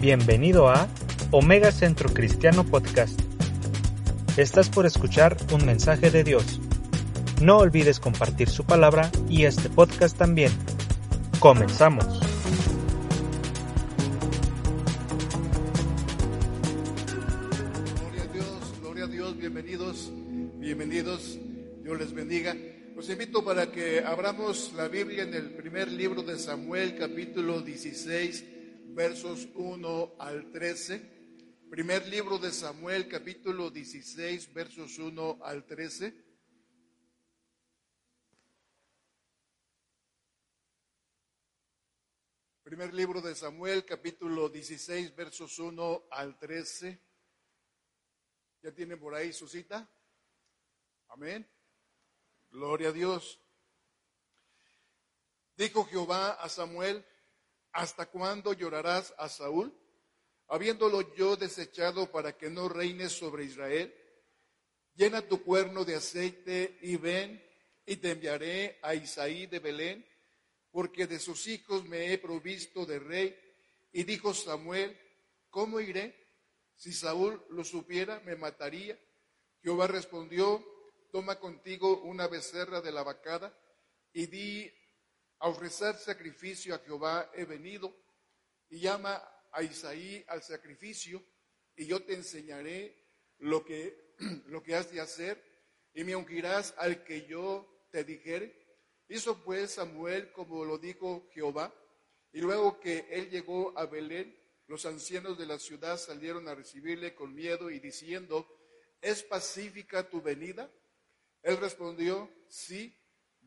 Bienvenido a Omega Centro Cristiano Podcast. Estás por escuchar un mensaje de Dios. No olvides compartir su palabra y este podcast también. Comenzamos. Gloria a Dios, gloria a Dios, bienvenidos, bienvenidos, Dios les bendiga. Los invito para que abramos la Biblia en el primer libro de Samuel, capítulo 16, versos 1 al 13. Primer libro de Samuel, capítulo 16, versos 1 al 13. Primer libro de Samuel, capítulo 16, versos 1 al 13. ¿Ya tienen por ahí su cita? Amén. Gloria a Dios. Dijo Jehová a Samuel, ¿hasta cuándo llorarás a Saúl? Habiéndolo yo desechado para que no reine sobre Israel. Llena tu cuerno de aceite y ven y te enviaré a Isaí de Belén, porque de sus hijos me he provisto de rey. Y dijo Samuel, ¿cómo iré? Si Saúl lo supiera, me mataría. Jehová respondió, toma contigo una becerra de la vacada y di a ofrecer sacrificio a Jehová he venido y llama a Isaí al sacrificio y yo te enseñaré lo que, lo que has de hacer y me ungirás al que yo te dijere. Hizo pues Samuel como lo dijo Jehová y luego que él llegó a Belén, los ancianos de la ciudad salieron a recibirle con miedo y diciendo, ¿es pacífica tu venida? Él respondió, sí,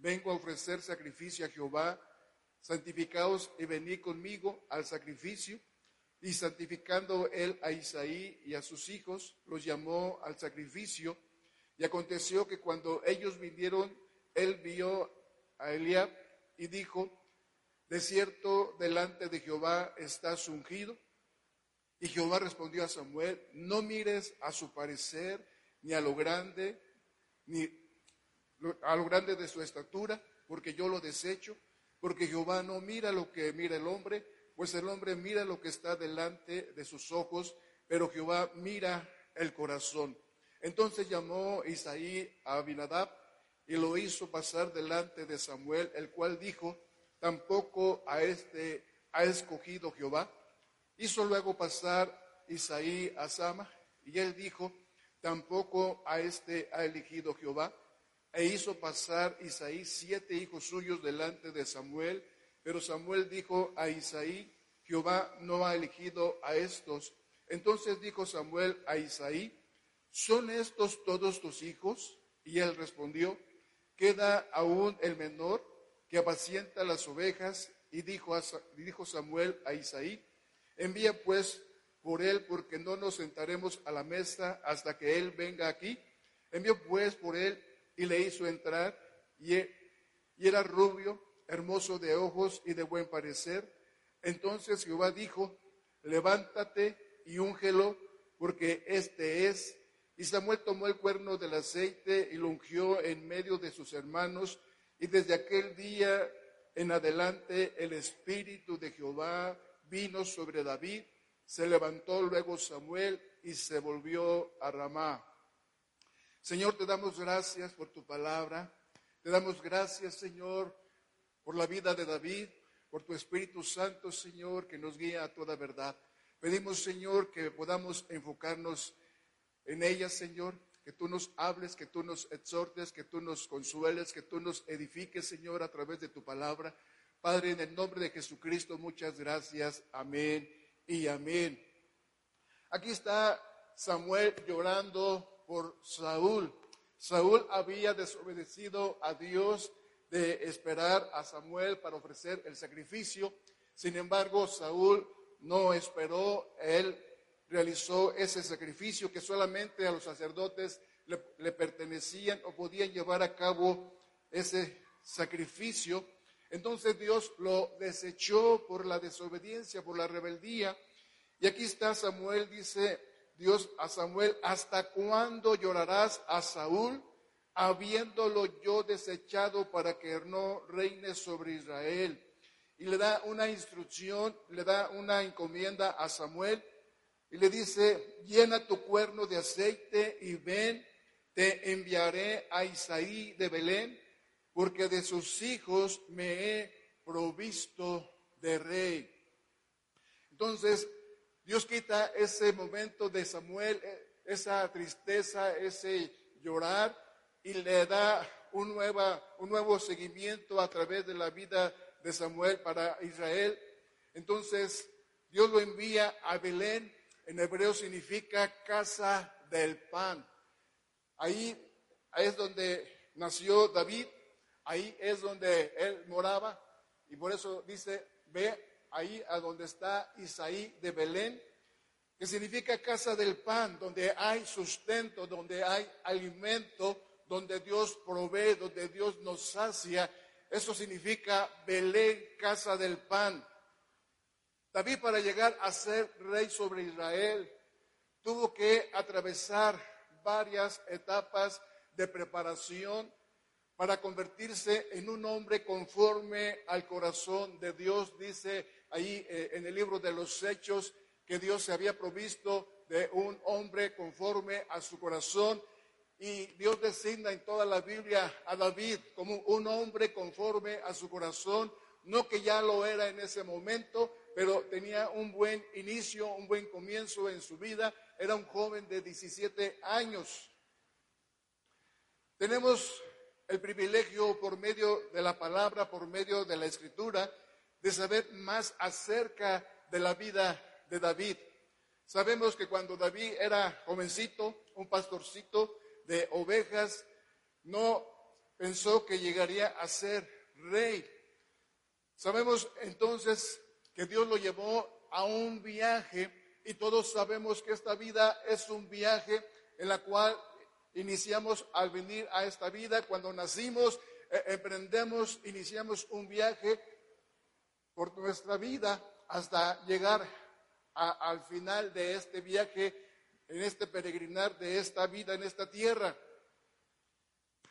vengo a ofrecer sacrificio a Jehová, santificaos y venid conmigo al sacrificio. Y santificando él a Isaí y a sus hijos, los llamó al sacrificio. Y aconteció que cuando ellos vinieron, él vio a Eliab y dijo, de cierto delante de Jehová estás ungido. Y Jehová respondió a Samuel, no mires a su parecer, ni a lo grande, ni a lo grande de su estatura, porque yo lo desecho, porque Jehová no mira lo que mira el hombre, pues el hombre mira lo que está delante de sus ojos, pero Jehová mira el corazón. Entonces llamó Isaí a Abinadab y lo hizo pasar delante de Samuel, el cual dijo, tampoco a este ha escogido Jehová. Hizo luego pasar Isaí a Sama, y él dijo, tampoco a este ha elegido Jehová. E hizo pasar Isaí siete hijos suyos delante de Samuel, pero Samuel dijo a Isaí, Jehová no ha elegido a estos. Entonces dijo Samuel a Isaí, ¿son estos todos tus hijos? Y él respondió, queda aún el menor que apacienta las ovejas. Y dijo, a, dijo Samuel a Isaí, envía pues por él, porque no nos sentaremos a la mesa hasta que él venga aquí. Envió pues por él y le hizo entrar, y, y era rubio, hermoso de ojos y de buen parecer. Entonces Jehová dijo, levántate y úngelo, porque este es. Y Samuel tomó el cuerno del aceite y lo ungió en medio de sus hermanos, y desde aquel día en adelante el Espíritu de Jehová vino sobre David. Se levantó luego Samuel y se volvió a Ramá. Señor, te damos gracias por tu palabra. Te damos gracias, Señor, por la vida de David, por tu Espíritu Santo, Señor, que nos guía a toda verdad. Pedimos, Señor, que podamos enfocarnos en ella, Señor, que tú nos hables, que tú nos exhortes, que tú nos consueles, que tú nos edifiques, Señor, a través de tu palabra. Padre, en el nombre de Jesucristo, muchas gracias. Amén y amén. Aquí está Samuel llorando por Saúl. Saúl había desobedecido a Dios de esperar a Samuel para ofrecer el sacrificio. Sin embargo, Saúl no esperó, él realizó ese sacrificio que solamente a los sacerdotes le, le, pertenecían o podían llevar a cabo ese sacrificio. Entonces Dios lo desechó por la desobediencia, por la rebeldía. Y aquí está Samuel, dice Dios a Samuel, ¿hasta cuándo llorarás a Saúl, habiéndolo yo desechado para que no reine sobre Israel? y le da una instrucción, le da una encomienda a Samuel y le dice, llena tu cuerno de aceite y ven, te enviaré a Isaí de Belén, porque de sus hijos me he provisto de rey. Entonces, Dios quita ese momento de Samuel, eh, esa tristeza, ese llorar, y le da un, nueva, un nuevo seguimiento a través de la vida de Samuel para Israel. Entonces, Dios lo envía a Belén, en hebreo significa casa del pan. Ahí, es donde nació David, ahí es donde él moraba, y por eso dice, ve ahí a donde está Isaí de Belén, que significa casa del pan, donde hay sustento, donde hay alimento, donde Dios provee, donde Dios nos sacia. Eso significa Belén, casa del pan. David para llegar a ser rey sobre Israel tuvo que atravesar varias etapas de preparación para convertirse en un hombre conforme al corazón de Dios. Dice ahí eh, en el libro de los Hechos que Dios se había provisto de un hombre conforme a su corazón. Y Dios designa en toda la Biblia a David como un hombre conforme a su corazón, no que ya lo era en ese momento, pero tenía un buen inicio, un buen comienzo en su vida. Era un joven de 17 años. Tenemos el privilegio por medio de la palabra, por medio de la escritura, de saber más acerca de la vida de David. Sabemos que cuando David era jovencito, un pastorcito de ovejas, no pensó que llegaría a ser rey. Sabemos entonces que Dios lo llevó a un viaje y todos sabemos que esta vida es un viaje en la cual iniciamos al venir a esta vida, cuando nacimos, eh, emprendemos, iniciamos un viaje por nuestra vida hasta llegar al final de este viaje, en este peregrinar de esta vida en esta tierra.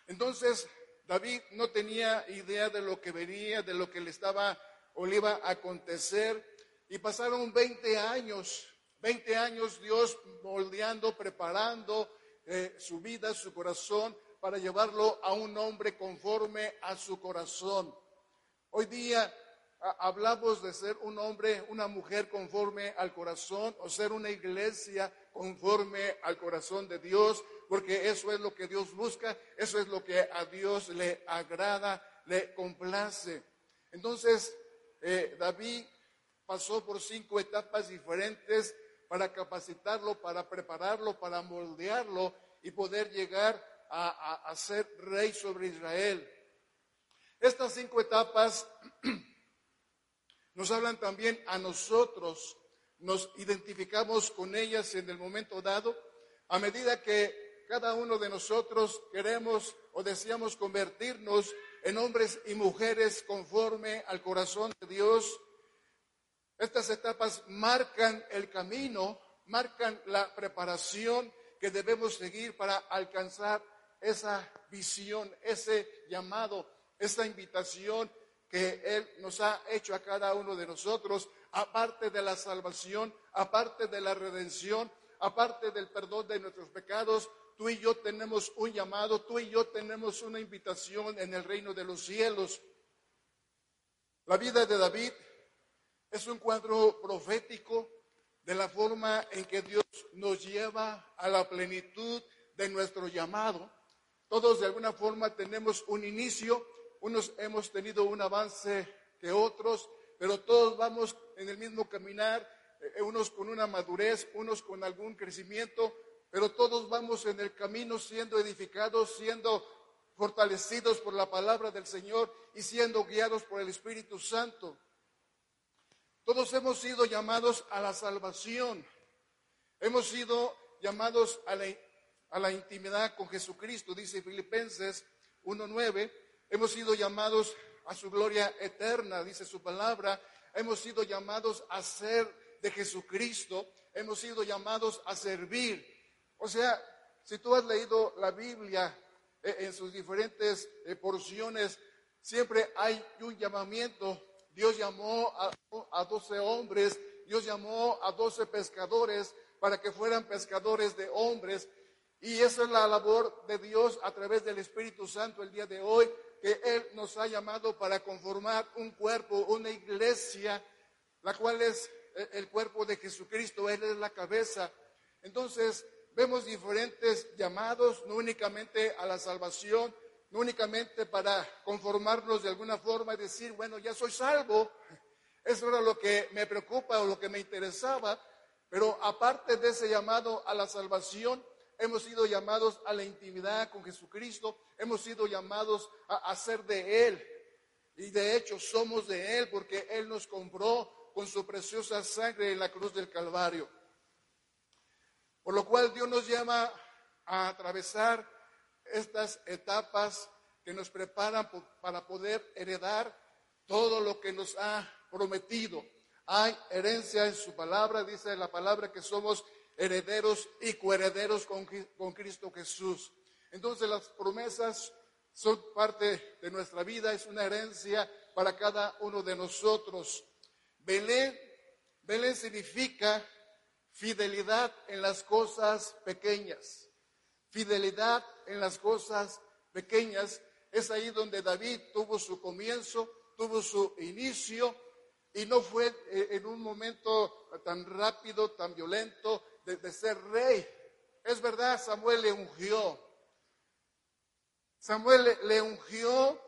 Entonces, David no tenía idea de lo que venía, de lo que le estaba o le iba a acontecer, y pasaron 20 años, 20 años Dios moldeando, preparando eh, su vida, su corazón, para llevarlo a un hombre conforme a su corazón. Hoy día hablamos de ser un hombre, una mujer conforme al corazón o ser una iglesia conforme al corazón de Dios, porque eso es lo que Dios busca, eso es lo que a Dios le agrada, le complace. Entonces, eh, David pasó por cinco etapas diferentes para capacitarlo, para prepararlo, para moldearlo y poder llegar a, a ser rey sobre Israel. Estas cinco etapas nos hablan también a nosotros, nos identificamos con ellas en el momento dado, a medida que cada uno de nosotros queremos o deseamos convertirnos en hombres y mujeres conforme al corazón de Dios. Estas etapas marcan el camino, marcan la preparación que debemos seguir para alcanzar esa visión, ese llamado, esa invitación que Él nos ha hecho a cada uno de nosotros, aparte de la salvación, aparte de la redención, aparte del perdón de nuestros pecados, tú y yo tenemos un llamado, tú y yo tenemos una invitación en el reino de los cielos. La vida de David es un cuadro profético de la forma en que Dios nos lleva a la plenitud de nuestro llamado. Todos de alguna forma tenemos un inicio, unos hemos tenido un avance que otros, pero todos vamos en el mismo caminar, eh, unos con una madurez, unos con algún crecimiento, pero todos vamos en el camino siendo edificados, siendo fortalecidos por la palabra del Señor y siendo guiados por el Espíritu Santo. Todos hemos sido llamados a la salvación, hemos sido llamados a la, a la intimidad con Jesucristo, dice Filipenses 1.9. Hemos sido llamados a su gloria eterna, dice su palabra. Hemos sido llamados a ser de Jesucristo. Hemos sido llamados a servir. O sea, si tú has leído la Biblia eh, en sus diferentes eh, porciones, siempre hay un llamamiento Dios llamó a, 12 hombres, Dios llamó a 12 pescadores para que fueran pescadores de hombres. Y esa es la labor de Dios a través del Espíritu Santo el día de hoy, que Él nos ha llamado para conformar un cuerpo, una iglesia, la cual es el cuerpo de Jesucristo, Él es la cabeza. Entonces, vemos diferentes llamados, no únicamente a la salvación, no únicamente para conformarnos de alguna forma y decir, bueno, ya soy salvo. Eso era lo que me preocupa o lo que me interesaba. Pero aparte de ese llamado a la salvación, hemos sido llamados a la intimidad con Jesucristo, hemos sido llamados a, a ser de Él. Y de hecho somos de Él porque Él nos compró con su preciosa sangre en la cruz del Calvario. Por lo cual Dios nos llama a atravesar estas etapas que nos preparan para poder heredar todo lo que nos ha prometido. Hay herencia en su palabra, dice la palabra que somos herederos y coherederos con, con Cristo Jesús. Entonces las promesas son parte de nuestra vida, es una herencia para cada uno de nosotros. Belén, Belén significa fidelidad en las cosas pequeñas. Fidelidad en las cosas pequeñas. Es ahí donde David tuvo su comienzo, tuvo su inicio y no fue eh, en un momento tan rápido, tan violento de, ser rey. Es verdad, Samuel le ungió. Samuel le ungió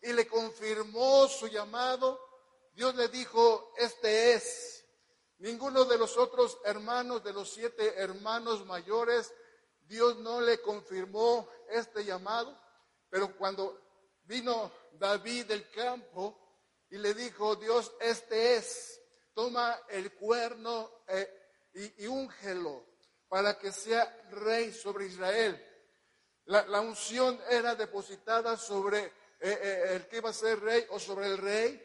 y le confirmó su llamado. Dios le dijo, este es. Ninguno de los otros hermanos, de los siete hermanos mayores, Dios no le confirmó este llamado, pero cuando vino David del campo y le dijo, Dios, este es, toma el cuerno eh, y, úngelo para que sea rey sobre Israel. La, unción era depositada sobre eh, eh, el que iba a ser rey o sobre el rey,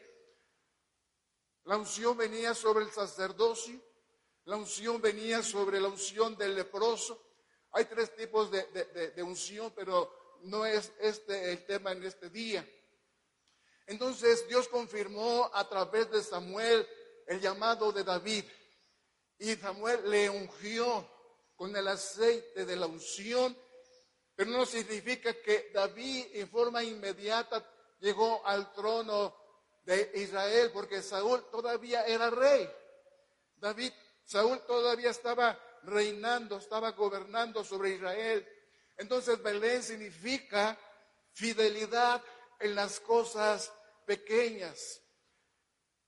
la unción venía sobre el sacerdocio, la unción venía sobre la unción del leproso. Hay tres tipos de, unción, pero no es este el tema en este día. Entonces Dios confirmó a través de Samuel el llamado de David. Y Samuel le ungió con el aceite de la unción, pero no significa que David en forma inmediata llegó al trono de Israel, porque Saúl todavía era rey. David, Saúl todavía estaba reinando, estaba gobernando sobre Israel. Entonces Belén significa fidelidad en las cosas pequeñas.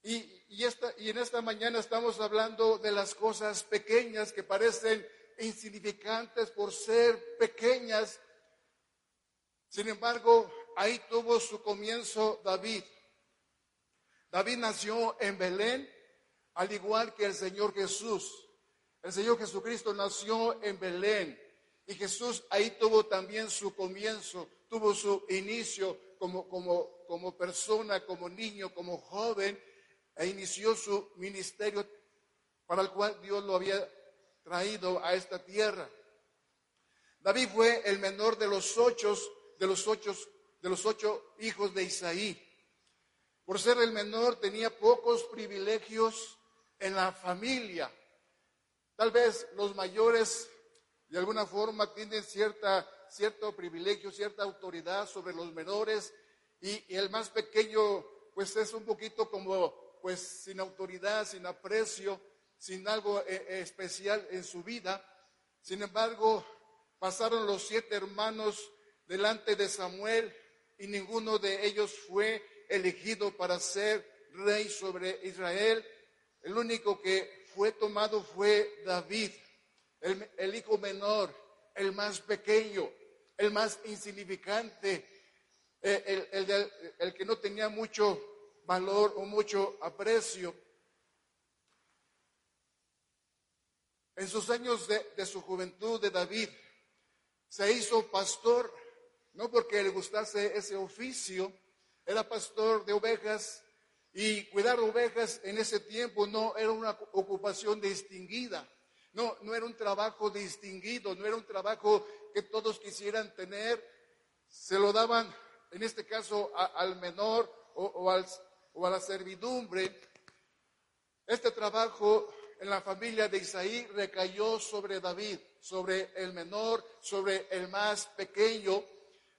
Y, esta, y en esta mañana estamos hablando de las cosas pequeñas que parecen insignificantes por ser pequeñas. Sin embargo, ahí tuvo su comienzo David. David nació en Belén, al igual que el Señor Jesús. El Señor Jesucristo nació en Belén y Jesús ahí tuvo también su comienzo, tuvo su inicio como, como, como persona, como niño, como joven, e inició su ministerio para el cual Dios lo había traído a esta tierra. David fue el menor de los ocho, de los ocho, de los ocho hijos de Isaí. Por ser el menor tenía pocos privilegios en la familia. Tal vez los mayores de alguna forma tienen cierta, cierto privilegio, cierta autoridad sobre los menores y, el más pequeño pues es un poquito como pues sin autoridad, sin aprecio, sin algo eh, eh, especial en su vida. Sin embargo, pasaron los siete hermanos delante de Samuel y ninguno de ellos fue elegido para ser rey sobre Israel. El único que fue tomado fue David, el, hijo menor, el más pequeño, el más insignificante, eh, el, el, que no tenía mucho valor o mucho aprecio. En sus años de, su juventud de David, se hizo pastor, no porque le gustase ese oficio, era pastor de ovejas y cuidar ovejas en ese tiempo no era una ocupación distinguida, no, no era un trabajo distinguido, no era un trabajo que todos quisieran tener, se lo daban en este caso al menor o, al, o a la servidumbre, este trabajo en la familia de Isaí recayó sobre David, sobre el menor, sobre el más pequeño.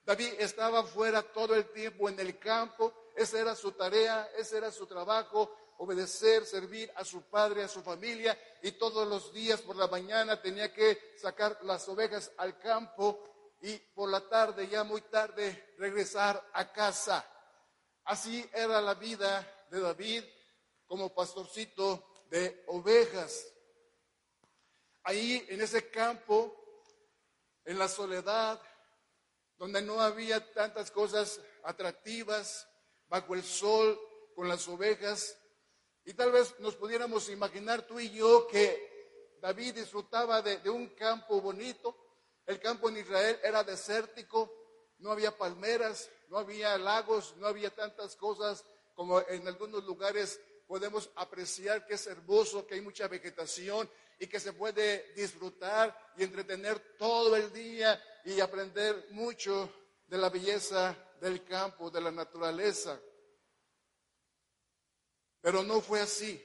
David estaba fuera todo el tiempo en el campo, esa era su tarea, ese era su trabajo, obedecer, servir a su padre, a su familia, y todos los días por la mañana tenía que sacar las ovejas al campo y por la tarde, ya muy tarde, regresar a casa. Así era la vida de David como pastorcito de ovejas. Ahí en ese campo, en la soledad, donde no había tantas cosas atractivas, bajo el sol, con las ovejas, y tal vez nos pudiéramos imaginar tú y yo que David disfrutaba de, de un campo bonito. El campo en Israel era desértico, no había palmeras, no había lagos, no había tantas cosas como en algunos lugares podemos apreciar que es hermoso, que hay mucha vegetación y que se puede disfrutar y entretener todo el día y aprender mucho de la belleza del campo, de la naturaleza. Pero no fue así.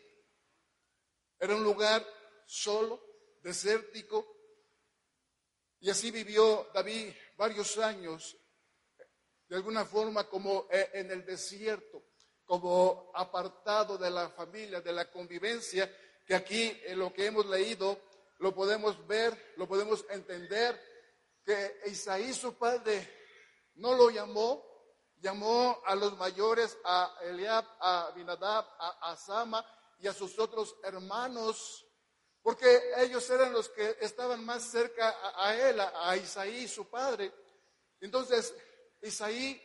Era un lugar solo, desértico. Y así vivió David varios años, de alguna forma como eh, en el desierto, como apartado de la familia, de la convivencia, que aquí en lo que hemos leído lo podemos ver, lo podemos entender, que Isaí su padre no lo llamó llamó a los mayores, a Eliab, a Abinadab, a Asama y a sus otros hermanos, porque ellos eran los que estaban más cerca a, él, a, Isaí, su padre. Entonces, Isaí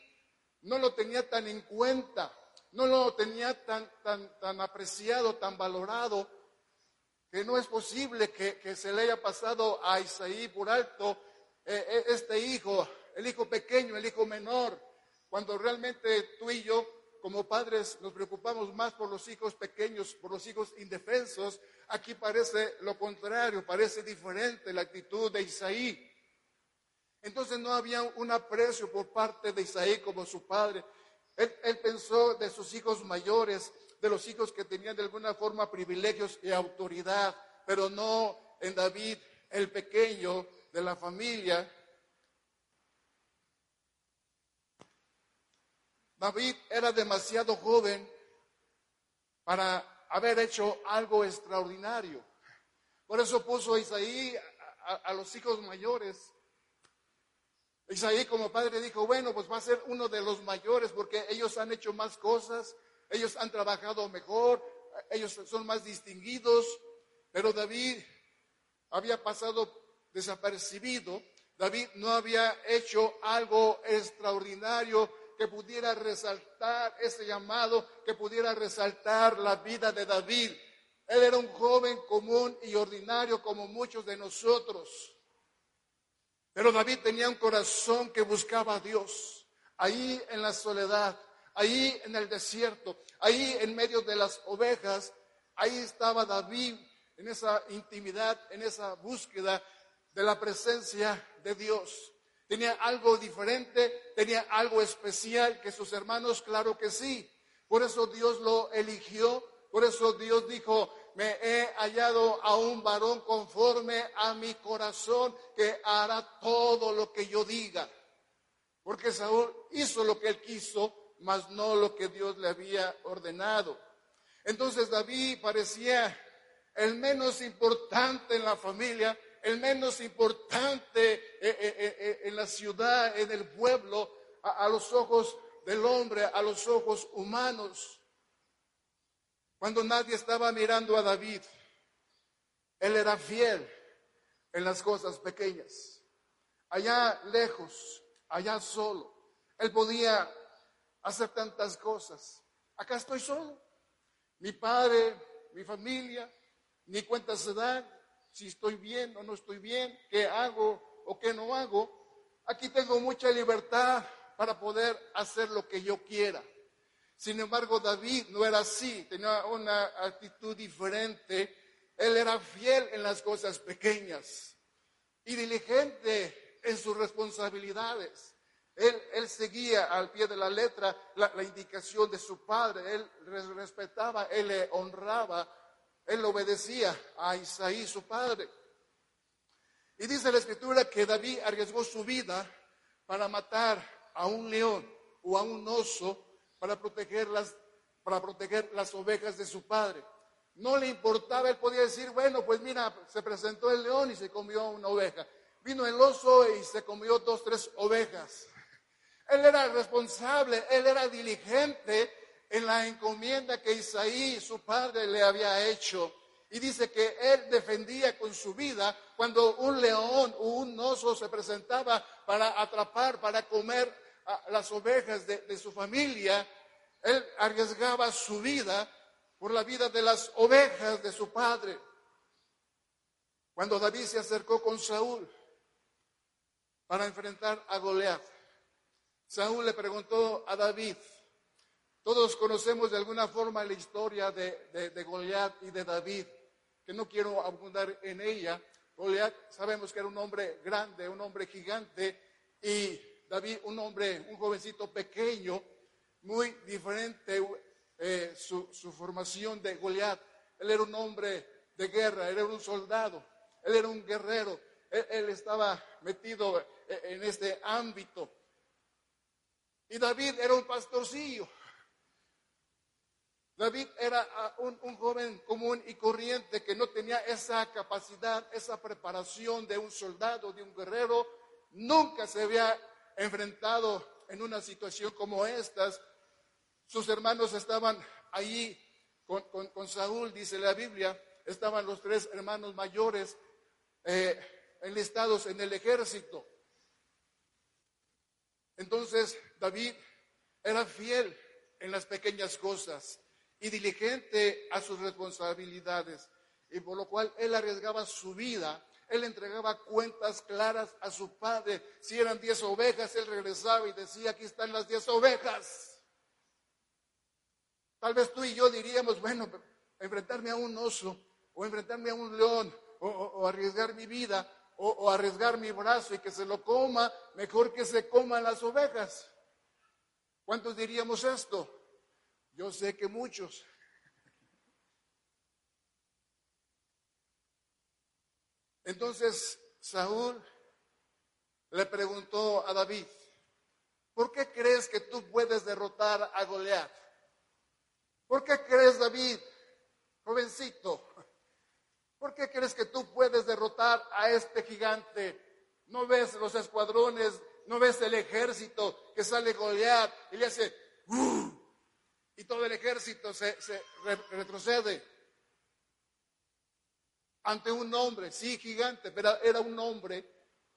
no lo tenía tan en cuenta, no lo tenía tan, tan, tan apreciado, tan valorado, que no es posible que, se le haya pasado a Isaí por alto eh, eh, este hijo, el hijo pequeño, el hijo menor, cuando realmente tú y yo, como padres, nos preocupamos más por los hijos pequeños, por los hijos indefensos, aquí parece lo contrario, parece diferente la actitud de Isaí. Entonces no había un aprecio por parte de Isaí como su padre. Él, pensó de sus hijos mayores, de los hijos que tenían de alguna forma privilegios y autoridad, pero no en David, el pequeño de la familia, David era demasiado joven para haber hecho algo extraordinario. Por eso puso a Isaí a, los hijos mayores. Isaí como padre dijo, bueno, pues va a ser uno de los mayores porque ellos han hecho más cosas, ellos han trabajado mejor, ellos son más distinguidos, pero David había pasado desapercibido, David no había hecho algo extraordinario que pudiera resaltar ese llamado, que pudiera resaltar la vida de David. Él era un joven común y ordinario como muchos de nosotros. Pero David tenía un corazón que buscaba a Dios. Ahí en la soledad, ahí en el desierto, ahí en medio de las ovejas, ahí estaba David en esa intimidad, en esa búsqueda de la presencia de Dios. Tenía algo diferente, tenía algo especial que sus hermanos, claro que sí. Por eso Dios lo eligió, por eso Dios dijo, me he hallado a un varón conforme a mi corazón que hará todo lo que yo diga. Porque Saúl hizo lo que él quiso, mas no lo que Dios le había ordenado. Entonces David parecía el menos importante en la familia, el menos importante eh, eh, eh, en la ciudad, en el pueblo, a, los ojos del hombre, a los ojos humanos. Cuando nadie estaba mirando a David, él era fiel en las cosas pequeñas. Allá lejos, allá solo, él podía hacer tantas cosas. Acá estoy solo. Mi padre, mi familia, ni cuenta se dan, si estoy bien o no estoy bien, qué hago o qué no hago. Aquí tengo mucha libertad para poder hacer lo que yo quiera. Sin embargo, David no era así, tenía una actitud diferente. Él era fiel en las cosas pequeñas y diligente en sus responsabilidades. Él, seguía al pie de la letra la, indicación de su padre, él respetaba, él le honraba, él obedecía a Isaí, su padre. Y dice la escritura que David arriesgó su vida para matar a un león o a un oso para proteger las, para proteger las ovejas de su padre. No le importaba, él podía decir, bueno, pues mira, se presentó el león y se comió una oveja. Vino el oso y se comió dos, tres ovejas. Él era responsable, él era diligente en la encomienda que Isaí, su padre, le había hecho. Y dice que él defendía con su vida cuando un león o un oso se presentaba para atrapar, para comer las ovejas de, de su familia. Él arriesgaba su vida por la vida de las ovejas de su padre. Cuando David se acercó con Saúl para enfrentar a Goliat, Saúl le preguntó a David, todos conocemos de alguna forma la historia de, de, Goliat y de David, que no quiero abundar en ella. Goliat sabemos que era un hombre grande, un hombre gigante, y David un hombre, un jovencito pequeño, muy diferente eh, su, formación de Goliat. Él era un hombre de guerra, él era un soldado, él era un guerrero, él estaba metido eh, en este ámbito. Y David era un pastorcillo. David era ah, un, joven común y corriente que no tenía esa capacidad, esa preparación de un soldado, de un guerrero. Nunca se había enfrentado en una situación como estas. Sus hermanos estaban allí con, Saúl, dice la Biblia. Estaban los tres hermanos mayores eh, enlistados en el ejército. Entonces David era fiel en las pequeñas cosas y diligente a sus responsabilidades, y por lo cual él arriesgaba su vida, él entregaba cuentas claras a su padre. Si eran diez ovejas, él regresaba y decía, aquí están las diez ovejas. Tal vez tú y yo diríamos, bueno, enfrentarme a un oso o enfrentarme a un león o arriesgar mi vida o, arriesgar mi brazo y que se lo coma, mejor que se coman las ovejas. ¿Cuántos diríamos esto? Yo sé que muchos. Entonces Saúl le preguntó a David, ¿por qué crees que tú puedes derrotar a Goliat? ¿Por qué crees, David, jovencito, ¿Por qué crees que tú puedes derrotar a este gigante? ¿No ves los escuadrones? ¿No ves el ejército que sale Goliat y le hace ¡uh! y todo el ejército se, retrocede ante un hombre, sí gigante, pero era un hombre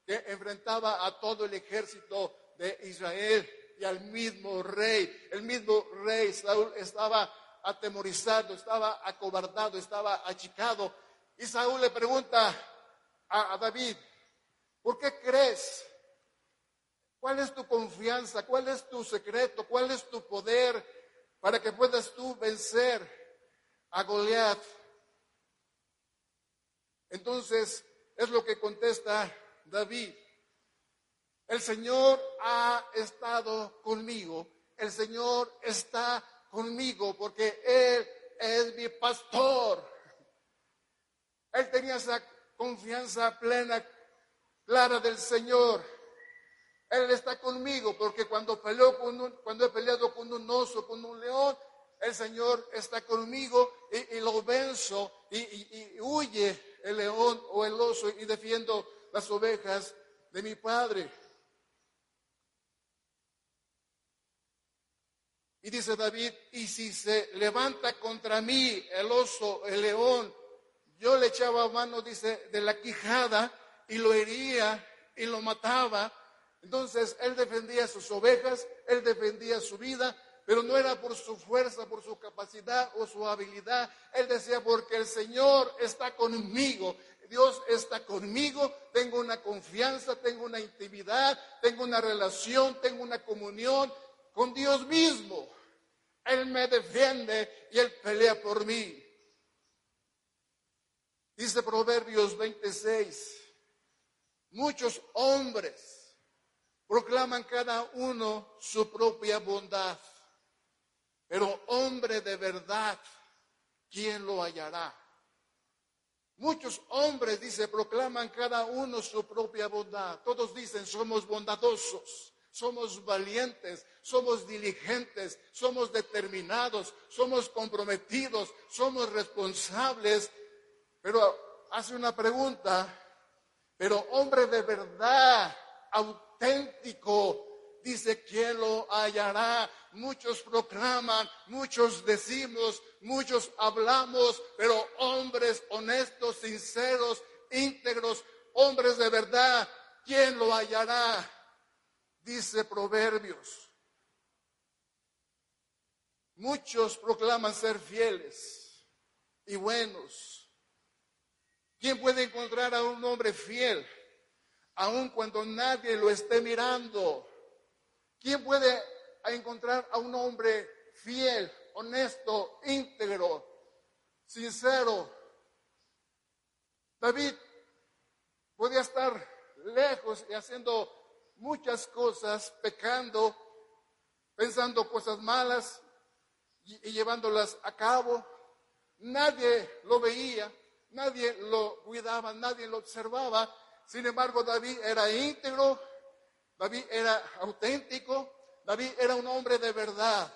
que enfrentaba a todo el ejército de Israel y al mismo rey. El mismo rey Saúl estaba atemorizado, estaba acobardado, estaba achicado y Saúl le pregunta a, David, ¿por qué crees? ¿Cuál es tu confianza? ¿Cuál es tu secreto? ¿Cuál es tu poder para que puedas tú vencer a Goliat? Entonces, es lo que contesta David. El Señor ha estado conmigo. El Señor está conmigo porque Él es mi pastor. Él tenía esa confianza plena, clara del Señor. Él está conmigo porque cuando, peleó con cuando he peleado con un oso, con un león, el Señor está conmigo y, lo venzo y, huye el león o el oso y defiendo las ovejas de mi Padre. Y dice David, y si se levanta contra mí el oso, el león yo le echaba mano, dice, de la quijada y lo hería y lo mataba. Entonces él defendía sus ovejas, él defendía su vida, pero no era por su fuerza, por su capacidad o su habilidad. Él decía, porque el Señor está conmigo, Dios está conmigo, tengo una confianza, tengo una intimidad, tengo una relación, tengo una comunión con Dios mismo. Él me defiende y Él pelea por mí. Dice Proverbios 26, muchos hombres proclaman cada uno su propia bondad. Pero hombre de verdad, ¿quién lo hallará? Muchos hombres, dice, proclaman cada uno su propia bondad. Todos dicen, somos bondadosos, somos valientes, somos diligentes, somos determinados, somos comprometidos, somos responsables. Pero hace una pregunta, pero hombre de verdad, auténtico, dice, ¿quién lo hallará? Muchos proclaman, muchos decimos, muchos hablamos, pero hombres honestos, sinceros, íntegros, hombres de verdad, ¿quién lo hallará? Dice Proverbios. Muchos proclaman ser fieles y buenos. ¿Quién puede encontrar a un hombre fiel, aun cuando nadie lo esté mirando? ¿Quién puede encontrar a un hombre fiel, honesto, íntegro, sincero? David podía estar lejos y haciendo muchas cosas, pecando, pensando cosas malas y, llevándolas a cabo. Nadie lo veía, nadie lo cuidaba, nadie lo observaba. Sin embargo, David era íntegro, David era auténtico, David era un hombre de verdad.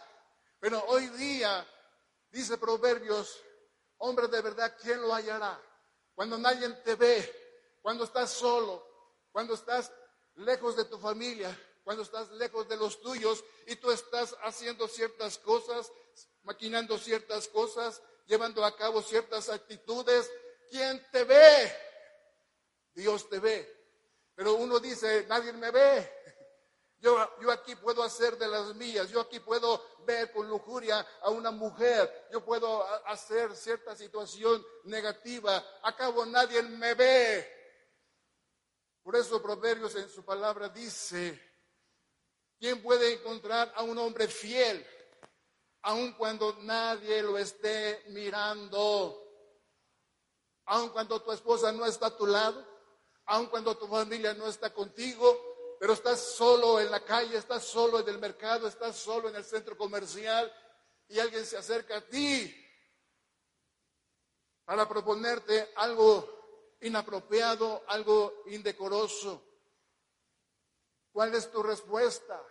Pero hoy día, dice Proverbios, hombre de verdad, ¿quién lo hallará? Cuando nadie te ve, cuando estás solo, cuando estás lejos de tu familia, cuando estás lejos de los tuyos y tú estás haciendo ciertas cosas, maquinando ciertas cosas, llevando a cabo ciertas actitudes, ¿quién te ve? Dios te ve. Pero uno dice, nadie me ve. Yo, yo, aquí puedo hacer de las mías, yo aquí puedo ver con lujuria a una mujer, yo puedo hacer cierta situación negativa, acabo nadie me ve. Por eso Proverbios en su palabra dice, ¿quién puede encontrar a un hombre fiel, aun cuando nadie lo esté mirando? Aun cuando tu esposa no está a tu lado, aun cuando tu familia no está contigo, pero estás solo en la calle, estás solo en el mercado, estás solo en el centro comercial y alguien se acerca a ti para proponerte algo inapropiado, algo indecoroso. ¿Cuál es tu respuesta?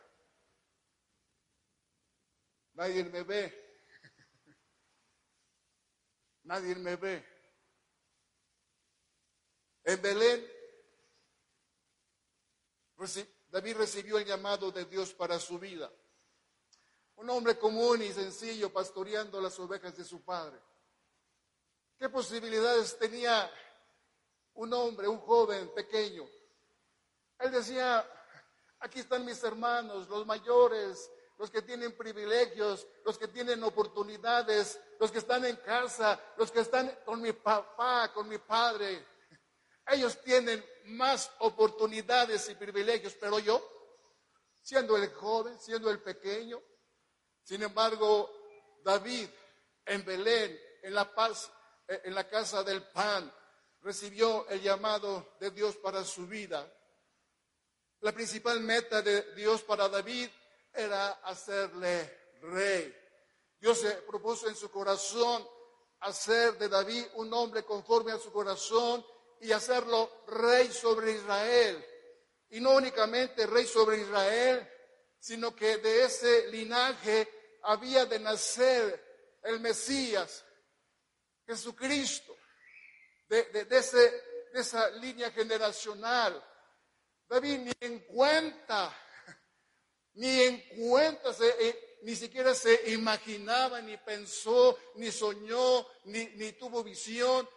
Nadie me ve. Nadie me ve. En Belén David recibió el llamado de Dios para su vida. Un hombre común y sencillo pastoreando las ovejas de su padre. ¿Qué posibilidades tenía un hombre, un joven pequeño? Él decía, aquí están mis hermanos, los mayores, los que tienen privilegios, los que tienen oportunidades, los que están en casa, los que están con mi papá, con mi padre. Ellos tienen más oportunidades y privilegios, pero yo, siendo el joven, siendo el pequeño, sin embargo, David en Belén, en la paz, eh, en la casa del pan, recibió el llamado de Dios para su vida. La principal meta de Dios para David era hacerle rey. Dios se propuso en su corazón hacer de David un hombre conforme a su corazón y hacerlo rey sobre Israel. Y no únicamente rey sobre Israel, sino que de ese linaje había de nacer el Mesías, Jesucristo, de, ese, de esa línea generacional. David ni en cuenta, ni en cuenta, eh, ni siquiera se imaginaba, ni pensó, ni soñó, ni, ni tuvo visión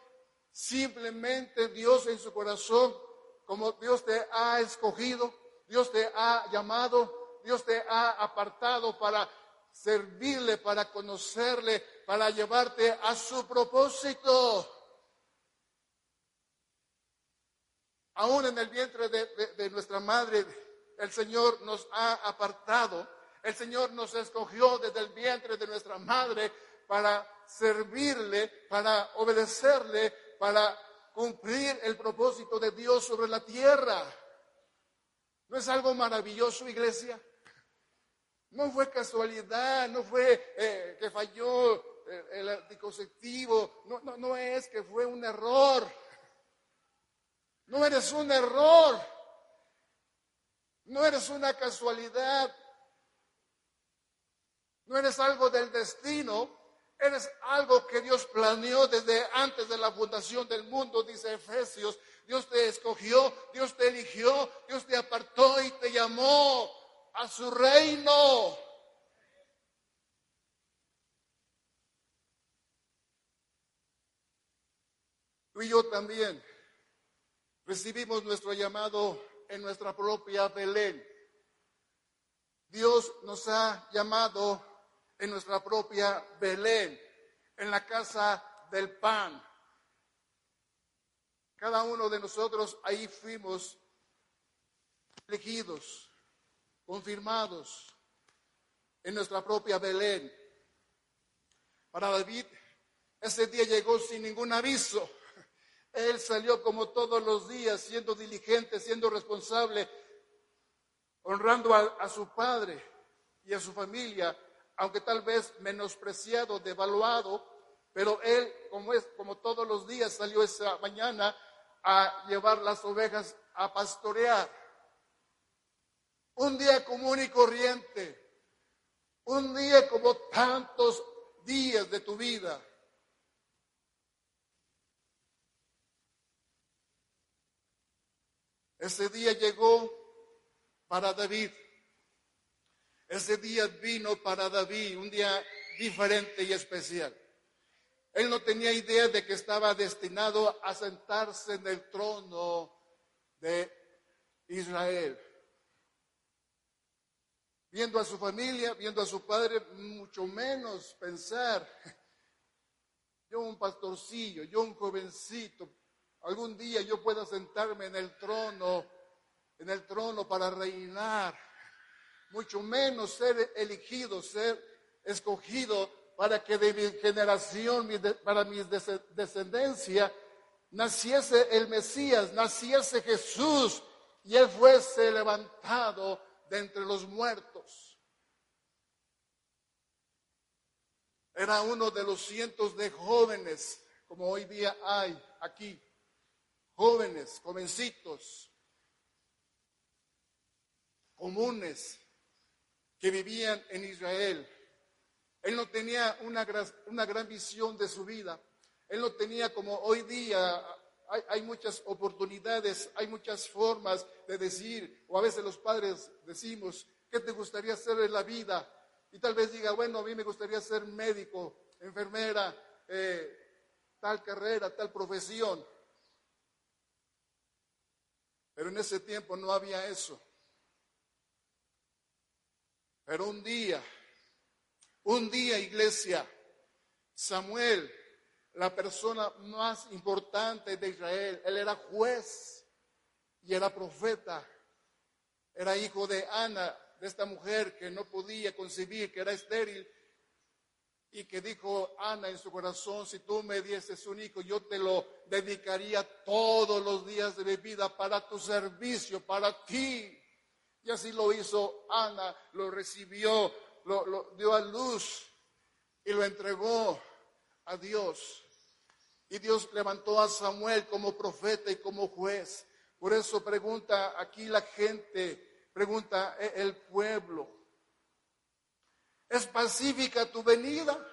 Simplemente Dios en su corazón, como Dios te ha escogido, Dios te ha llamado, Dios te ha apartado para servirle, para conocerle, para llevarte a su propósito. Aún en el vientre de, nuestra madre, el Señor nos ha apartado. El Señor nos escogió desde el vientre de nuestra madre para servirle, para obedecerle, para cumplir el propósito de Dios sobre la tierra. ¿No es algo maravilloso, iglesia? No fue casualidad, no fue eh, que falló eh, el anticonceptivo, no, no, no es que fue un error. No eres un error, no eres una casualidad, no eres algo del destino, eres algo que Dios planeó desde antes de la fundación del mundo, dice Efesios. Dios te escogió, Dios te eligió, Dios te apartó y te llamó a su reino. Tú y yo también recibimos nuestro llamado en nuestra propia Belén. Dios nos ha llamado en nuestra propia Belén, en la casa del pan. Cada uno de nosotros ahí fuimos elegidos confirmados en nuestra propia Belén. Para David, ese día llegó sin ningún aviso. Él salió como todos los días, siendo diligente, siendo responsable, honrando a, su padre y a su familia, aunque tal vez menospreciado, devaluado, pero él, como es, como todos los días, salió esa mañana a llevar las ovejas a pastorear. Un día común y corriente. Un día como tantos días de tu vida. Ese día llegó para David. Ese día vino para David, un día diferente y especial. Él no tenía idea de que estaba destinado a sentarse en el trono de Israel viendo a su familia, viendo a su padre, mucho menos pensar, yo un pastorcillo, yo un jovencito, algún día yo pueda sentarme en el trono, en el trono para reinar, mucho menos ser elegido, ser escogido para que de mi generación, para mi descendencia, naciese el Mesías, naciese Jesús y él fuese levantado de entre los muertos. Era uno de los cientos de jóvenes, como hoy día hay aquí, jóvenes, jovencitos, comunes, que vivían en Israel. Él no tenía una una gran visión de su vida. Él no tenía como hoy día hay, muchas oportunidades, hay muchas formas de decir, o a veces los padres decimos, ¿qué te gustaría hacer en la vida? Y tal vez diga, bueno, a mí me gustaría ser médico, enfermera, eh, tal carrera, tal profesión. Pero en ese tiempo no había eso. Pero un día, un día, iglesia, Samuel la persona más importante de Israel. Él era juez y era profeta. Era hijo de Ana, de esta mujer que no podía concebir, que era estéril. Y que dijo Ana en su corazón, si tú me dieses un hijo, yo te lo dedicaría todos los días de mi vida para tu servicio, para ti. Y así lo hizo Ana, lo recibió, lo, dio a luz y lo entregó a Dios. Y Dios levantó a Samuel como profeta y como juez. Por eso pregunta aquí la gente, pregunta e-, el pueblo, ¿es pacífica tu venida?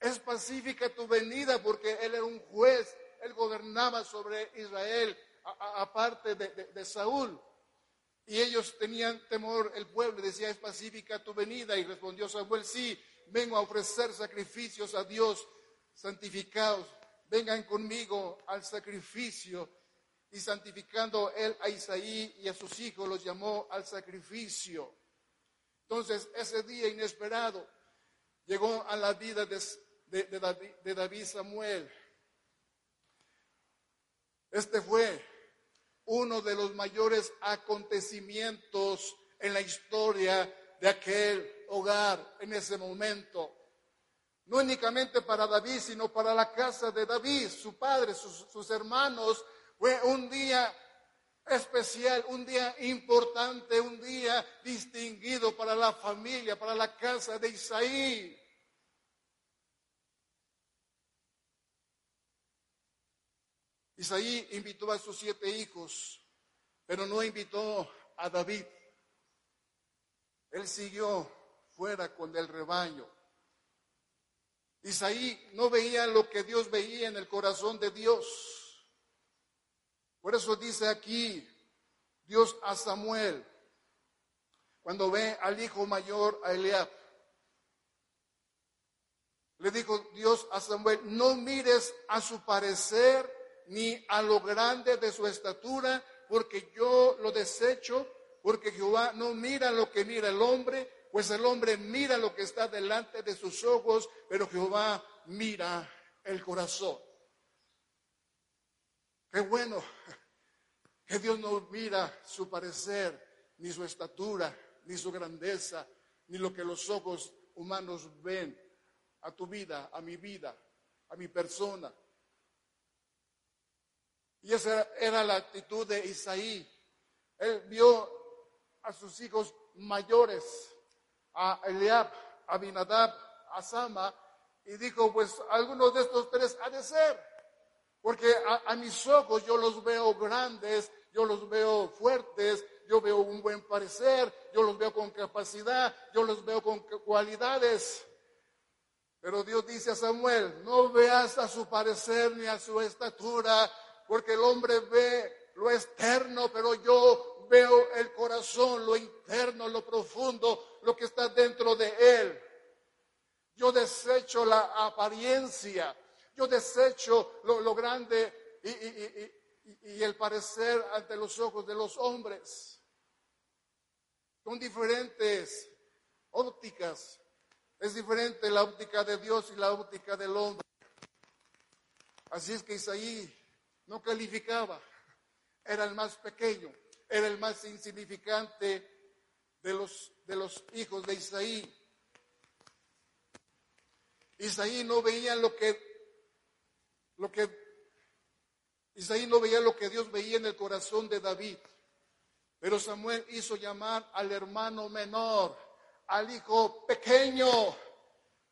Es pacífica tu venida porque él era un juez, él gobernaba sobre Israel, aparte de, de, Saúl. Y ellos tenían temor, el pueblo decía, ¿es pacífica tu venida? Y respondió Samuel, sí, vengo a ofrecer sacrificios a Dios santificados, vengan conmigo al sacrificio. Y santificando él a Isaí y a sus hijos los llamó al sacrificio. Entonces ese día inesperado llegó a la vida de, David, de David Samuel. Este fue uno de los mayores acontecimientos en la historia de aquel hogar en ese momento no únicamente para David, sino para la casa de David, su padre, sus, hermanos. Fue un día especial, un día importante, un día distinguido para la familia, para la casa de Isaí. Isaí invitó a sus siete hijos, pero no invitó a David. Él siguió fuera con el rebaño. Isaí no veía lo que Dios veía en el corazón de Dios. Por eso dice aquí Dios a Samuel, cuando ve al hijo mayor, a Eliab, le dijo Dios a Samuel, no mires a su parecer ni a lo grande de su estatura, porque yo lo desecho, porque Jehová no mira lo que mira el hombre, pues el hombre mira lo que está delante de sus ojos, pero Jehová mira el corazón. Qué bueno que Dios no mira su parecer, ni su estatura, ni su grandeza, ni lo que los ojos humanos ven a tu vida, a mi vida, a mi persona. Y esa era la actitud de Isaí. Él vio a sus hijos mayores, a Eliab, a Binadab, a Sama, y dijo, pues algunos de estos tres ha de ser, porque a, mis ojos yo los veo grandes, yo los veo fuertes, yo veo un buen parecer, yo los veo con capacidad, yo los veo con cualidades. Pero Dios dice a Samuel, no veas a su parecer ni a su estatura, porque el hombre ve lo externo, pero yo veo el corazón, lo interno, lo profundo, lo que está dentro de él. Yo desecho la apariencia, yo desecho lo, grande y, el parecer ante los ojos de los hombres. Son diferentes ópticas. Es diferente la óptica de Dios y la óptica del hombre. Así es que Isaí no calificaba, era el más pequeño, era el más insignificante de los, de los hijos de Isaí. Isaí no veía lo que, lo que, Isaí no veía lo que Dios veía en el corazón de David. Pero Samuel hizo llamar al hermano menor, al hijo pequeño,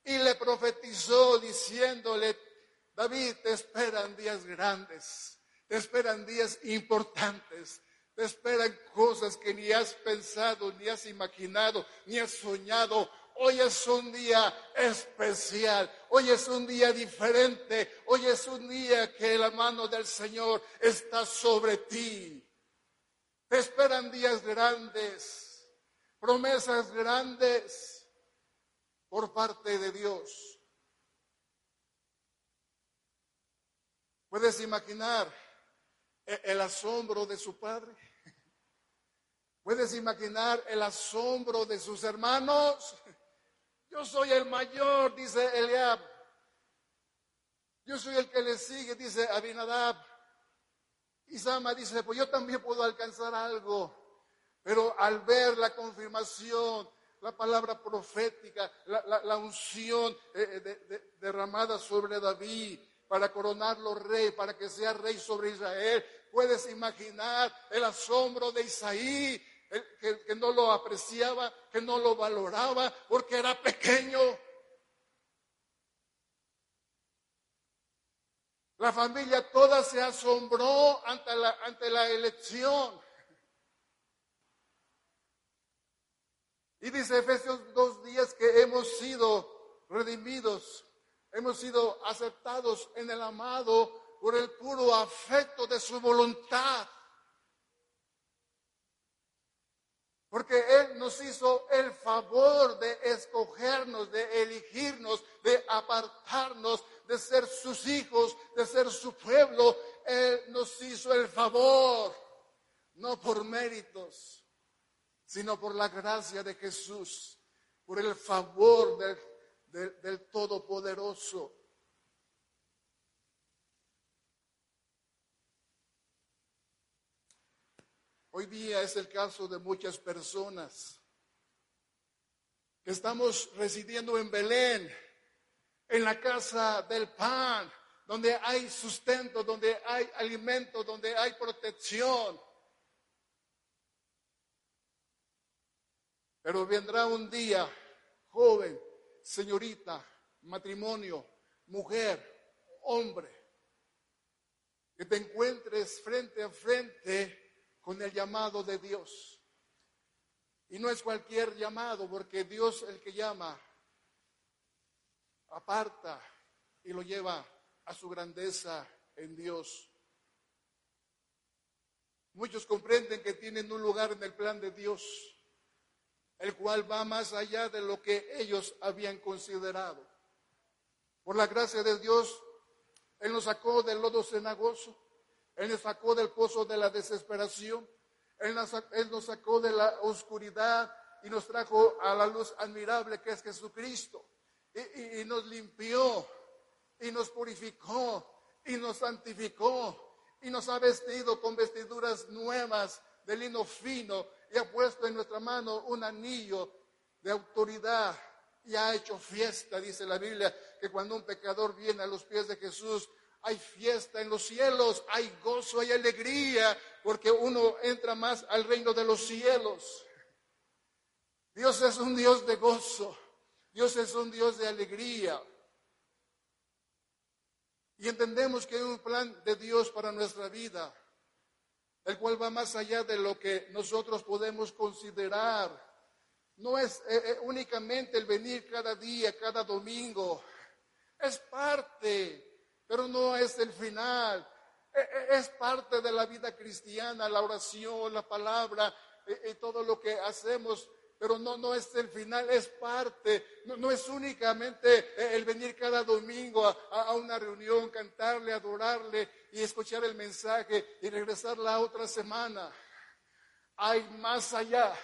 y le profetizó diciéndole, David, te esperan días grandes, te esperan días importantes, te esperan cosas que ni has pensado, ni has imaginado, ni has soñado. Hoy es un día especial, hoy es un día diferente, hoy es un día que la mano del Señor está sobre ti. Te esperan días grandes, promesas grandes por parte de Dios. ¿Puedes imaginar e-, el asombro de su padre? ¿Puedes imaginar el asombro de sus hermanos? Yo soy el mayor, dice Eliab. Yo soy el que le sigue, dice Abinadab. Y Sama dice, pues yo también puedo alcanzar algo. Pero al ver la confirmación, la palabra profética, la, unción eh, eh, derramada sobre David, para coronarlo rey, para que sea rey sobre Israel. Puedes imaginar el asombro de Isaí, que, que no lo apreciaba, que no lo valoraba, porque era pequeño. La familia toda se asombró ante la, ante la elección. Y dice Efesios dos días que hemos sido redimidos hemos sido aceptados en el amado por el puro afecto de su voluntad. Porque Él nos hizo el favor de escogernos, de elegirnos, de apartarnos, de ser sus hijos, de ser su pueblo. Él nos hizo el favor, no por méritos, sino por la gracia de Jesús, por el favor del del, del Todopoderoso. Hoy día es el caso de muchas personas que estamos residiendo en Belén, en la casa del pan, donde hay sustento, donde hay alimento, donde hay protección. Pero vendrá un día, joven, señorita, matrimonio, mujer, hombre, que te encuentres frente a frente con el llamado de Dios. Y no es cualquier llamado, porque Dios el que llama aparta y lo lleva a su grandeza en Dios. Muchos comprenden que tienen un lugar en el plan de Dios, el cual va más allá de lo que ellos habían considerado. Por la gracia de Dios, Él nos sacó del lodo cenagoso, Él nos sacó del pozo de la desesperación, Él nos, sacó de la oscuridad y nos trajo a la luz admirable que es Jesucristo. y nos limpió, y nos purificó, y nos santificó, y nos ha vestido con vestiduras nuevas de lino fino y ha puesto en nuestra mano un anillo de autoridad y ha hecho fiesta, dice la Biblia, que cuando un pecador viene a los pies de Jesús, hay fiesta en los cielos, hay gozo, hay alegría, porque uno entra más al reino de los cielos. Dios es un Dios de gozo, Dios es un Dios de alegría. Y entendemos que hay un plan de Dios para nuestra vida, el cual va más allá de lo que nosotros podemos considerar. No es eh, eh, únicamente el venir cada día, cada domingo. Es parte, pero no es el final. Eh, es parte de la vida cristiana, la oración, la palabra y todo lo que hacemos pero no, no es el final, es parte, no, es únicamente el venir cada domingo a, una reunión, cantarle, adorarle y escuchar el mensaje y regresar la otra semana. Hay más allá,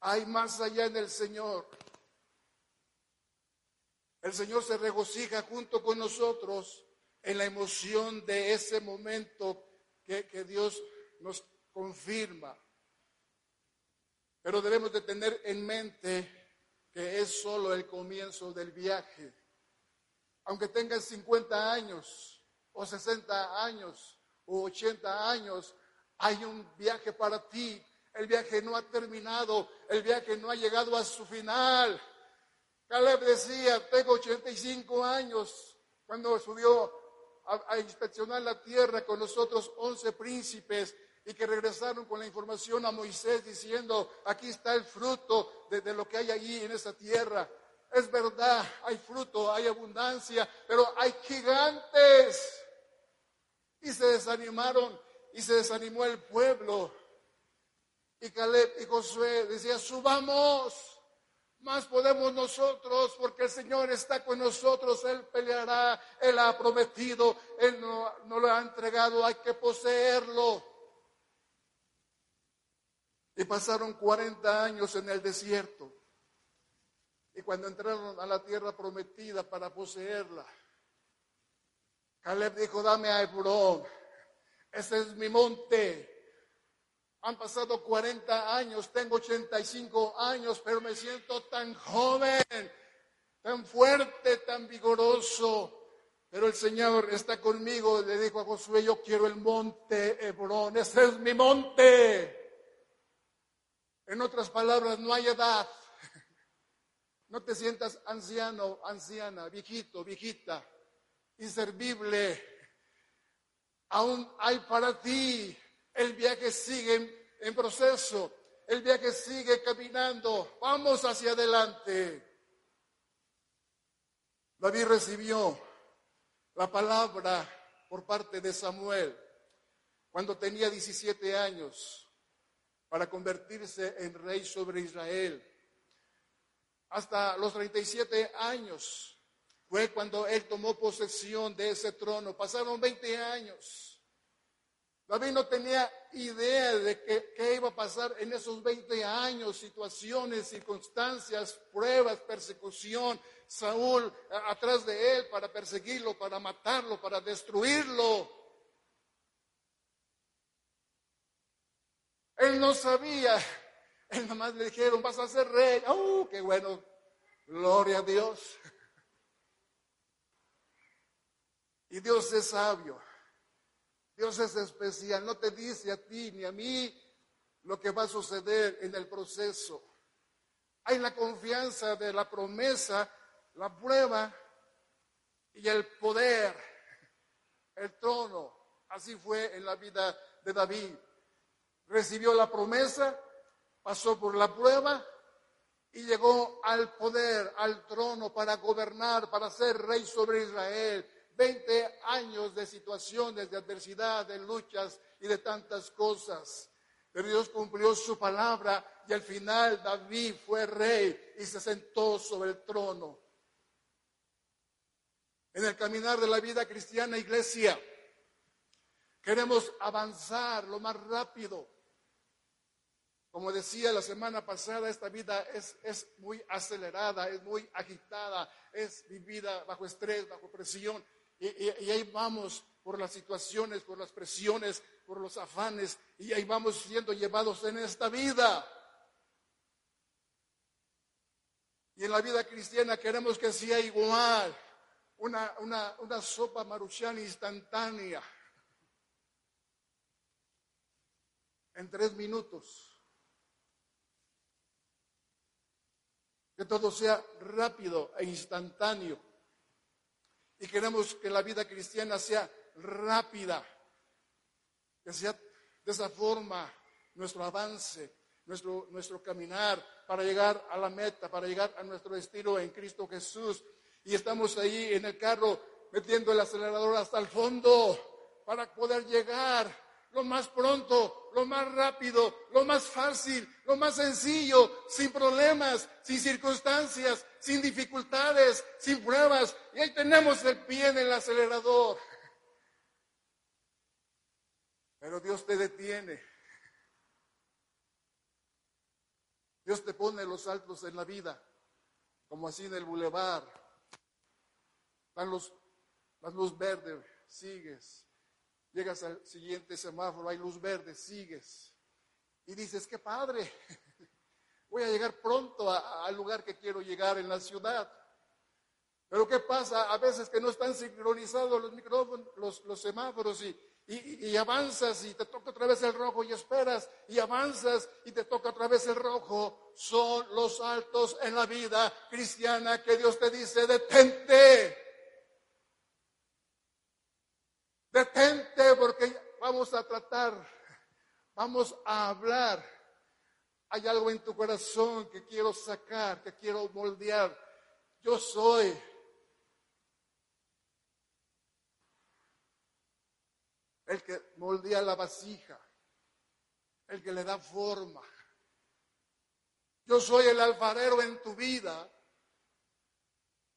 hay más allá en el Señor. El Señor se regocija junto con nosotros en la emoción de ese momento que Dios nos confirma. Pero debemos de tener en mente que es solo el comienzo del viaje. Aunque tengas 50 años o 60 años o 80 años, hay un viaje para ti. El viaje no ha terminado, el viaje no ha llegado a su final. Caleb decía, tengo 85 años, cuando subió a, a inspeccionar la tierra con los otros 11 príncipes, y que regresaron con la información a Moisés diciendo, aquí está el fruto de, lo que hay allí en esa tierra. Es verdad, hay fruto, hay abundancia, pero hay gigantes. Y se desanimaron y se desanimó el pueblo. Y Caleb y Josué decían, subamos, más podemos nosotros, porque el Señor está con nosotros, Él peleará, Él ha prometido, Él no, no lo ha entregado, hay que poseerlo. Y pasaron 40 años en el desierto. Y cuando entraron a la tierra prometida para poseerla, Caleb dijo, dame a Hebrón, ese es mi monte. Han pasado 40 años, tengo 85 años, pero me siento tan joven, tan fuerte, tan vigoroso. Pero el Señor está conmigo, le dijo a Josué, yo quiero el monte Hebrón, ese es mi monte. En otras palabras, no hay edad. No te sientas anciano, anciana, viejito, viejita, inservible. Aún hay para ti. El viaje sigue en proceso. El viaje sigue caminando. Vamos hacia adelante. David recibió la palabra por parte de Samuel cuando tenía 17 años para convertirse en rey sobre Israel. Hasta los 37 años fue cuando él tomó posesión de ese trono. Pasaron 20 años. David no tenía idea de qué, iba a pasar en esos 20 años, situaciones, circunstancias, pruebas, persecución. Saúl atrás de él para perseguirlo, para matarlo, para destruirlo. Él no sabía. Él nomás le dijeron, vas a ser rey. ¡Oh, qué bueno! Gloria a Dios. Y Dios es sabio. Dios es especial. No te dice a ti ni a mí lo que va a suceder en el proceso. Hay la confianza de la promesa, la prueba y el poder, el trono. Así fue en la vida de David. Recibió la promesa, pasó por la prueba y llegó al poder, al trono para gobernar, para ser rey sobre Israel. Veinte años de situaciones, de adversidad, de luchas y de tantas cosas. Pero Dios cumplió su palabra y al final David fue rey y se sentó sobre el trono. En el caminar de la vida cristiana, iglesia, queremos avanzar lo más rápido. Como decía la semana pasada, esta vida es, es muy acelerada, es muy agitada, es vivida bajo estrés, bajo presión. Y, ahí vamos por las situaciones, por las presiones, por los afanes, y ahí vamos siendo llevados en esta vida. Y en la vida cristiana queremos que sea igual, una, una, una sopa maruchan instantánea, en tres minutos. Que todo sea rápido e instantáneo. Y queremos que la vida cristiana sea rápida, que sea de esa forma nuestro avance, nuestro, nuestro caminar para llegar a la meta, para llegar a nuestro destino en Cristo Jesús. Y estamos ahí en el carro metiendo el acelerador hasta el fondo para poder llegar lo más pronto, lo más rápido, lo más fácil, lo más sencillo, sin problemas, sin circunstancias, sin dificultades, sin pruebas. Y ahí tenemos el pie en el acelerador. Pero Dios te detiene. Dios te pone los saltos en la vida, como así en el bulevar. Van los, las luz verde, sigues. Llegas al siguiente semáforo, hay luz verde, sigues. Y dices, qué padre, voy a llegar pronto al lugar que quiero llegar en la ciudad. Pero ¿qué pasa? A veces que no están sincronizados los micrófonos, los, los semáforos y, y, avanzas y te toca otra vez el rojo y esperas y avanzas y te toca otra vez el rojo. Son los altos en la vida cristiana que Dios te dice, detente. Detente porque vamos a tratar, vamos a hablar. Hay algo en tu corazón que quiero sacar, que quiero moldear. Yo soy el que moldea la vasija, el que le da forma. Yo soy el alfarero en tu vida.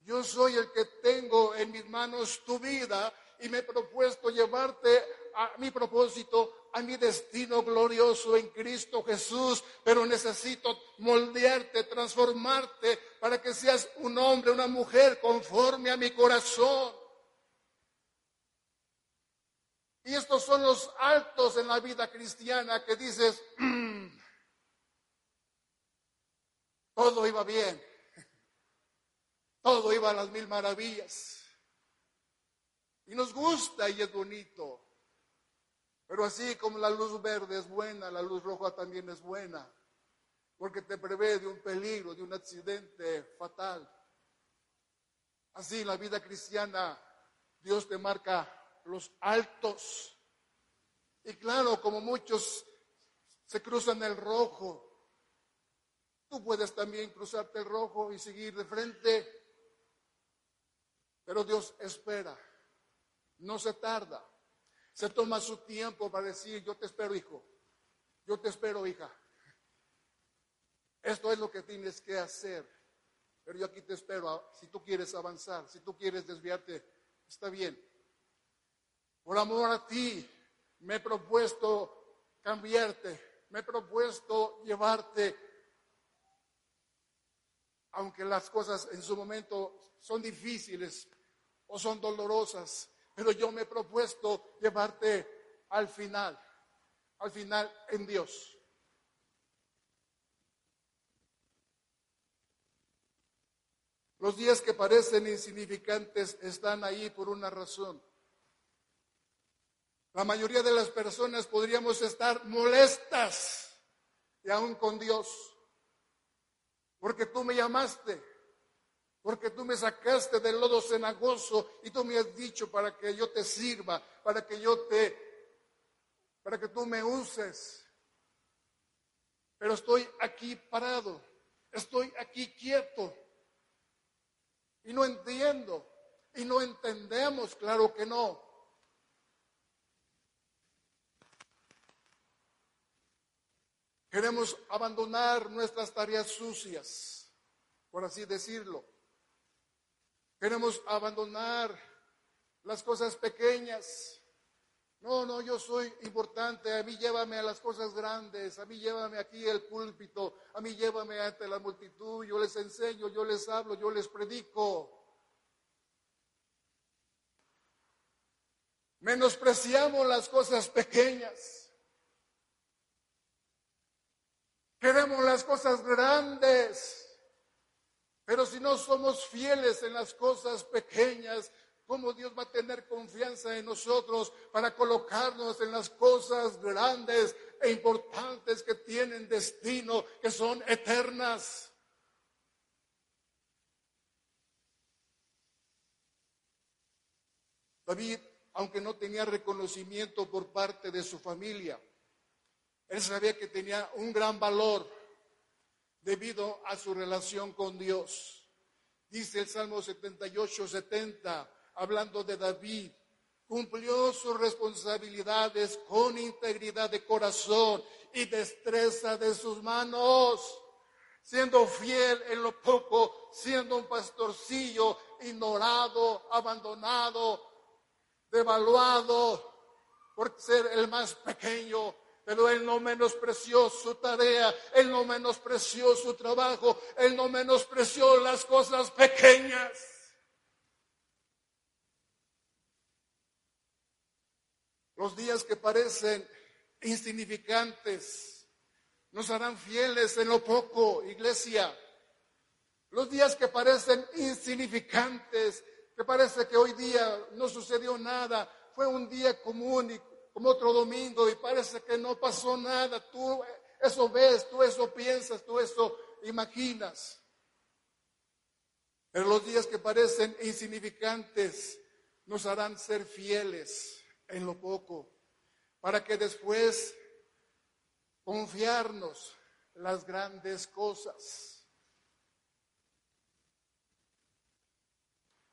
Yo soy el que tengo en mis manos tu vida y me he propuesto llevarte a mi propósito, a mi destino glorioso en Cristo Jesús, pero necesito moldearte, transformarte para que seas un hombre, una mujer conforme a mi corazón. Y estos son los altos en la vida cristiana que dices, todo iba bien, todo iba a las mil maravillas. Y nos gusta y es bonito. Pero así como la luz verde es buena, la luz roja también es buena, porque te prevé de un peligro, de un accidente fatal. Así en la vida cristiana Dios te marca los altos. Y claro, como muchos se cruzan el rojo, tú puedes también cruzarte el rojo y seguir de frente. Pero Dios espera, no se tarda, se toma su tiempo para decir, yo te espero hijo, yo te espero hija. Esto es lo que tienes que hacer. Pero yo aquí te espero. Si tú quieres avanzar, si tú quieres desviarte, está bien. Por amor a ti, me he propuesto cambiarte, me he propuesto llevarte, aunque las cosas en su momento son difíciles o son dolorosas, pero yo me he propuesto llevarte al final, al final en Dios. Los días que parecen insignificantes están ahí por una razón. La mayoría de las personas podríamos estar molestas y aún con Dios. Porque tú me llamaste, porque tú me sacaste del lodo cenagoso y tú me has dicho para que yo te sirva, para que yo te, para que tú me uses. Pero estoy aquí parado, estoy aquí quieto y no entiendo y no entendemos, claro que no. Queremos abandonar nuestras tareas sucias, por así decirlo. Queremos abandonar las cosas pequeñas. No, no, yo soy importante, a mí llévame a las cosas grandes, a mí llévame aquí el púlpito, a mí llévame ante la multitud, yo les enseño, yo les hablo, yo les predico. Menospreciamos las cosas pequeñas. Queremos las cosas grandes. Pero si no somos fieles en las cosas pequeñas, ¿cómo Dios va a tener confianza en nosotros para colocarnos en las cosas grandes e importantes que tienen destino, que son eternas? David, aunque no tenía reconocimiento por parte de su familia, él sabía que tenía un gran valor debido a su relación con Dios. Dice el Salmo 78, 70, hablando de David, cumplió sus responsabilidades con integridad de corazón y destreza de sus manos, siendo fiel en lo poco, siendo un pastorcillo ignorado, abandonado, devaluado por ser el más pequeño pero Él no menospreció su tarea, Él no menospreció su trabajo, Él no menospreció las cosas pequeñas. Los días que parecen insignificantes nos harán fieles en lo poco, iglesia. Los días que parecen insignificantes, que parece que hoy día no sucedió nada, fue un día común y como otro domingo y parece que no pasó nada. Tú eso ves, tú eso piensas, tú eso imaginas. Pero los días que parecen insignificantes nos harán ser fieles en lo poco, para que después confiarnos las grandes cosas.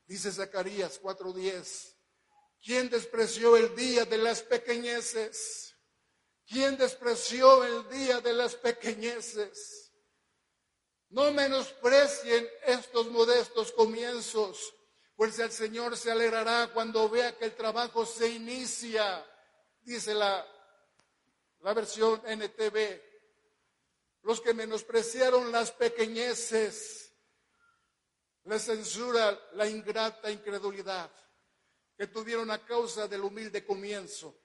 Dice Zacarías 4:10. ¿Quién despreció el día de las pequeñeces? ¿Quién despreció el día de las pequeñeces? No menosprecien estos modestos comienzos, pues el Señor se alegrará cuando vea que el trabajo se inicia, dice la, la versión NTV. Los que menospreciaron las pequeñeces, les censura la ingrata incredulidad que tuvieron a causa del humilde comienzo,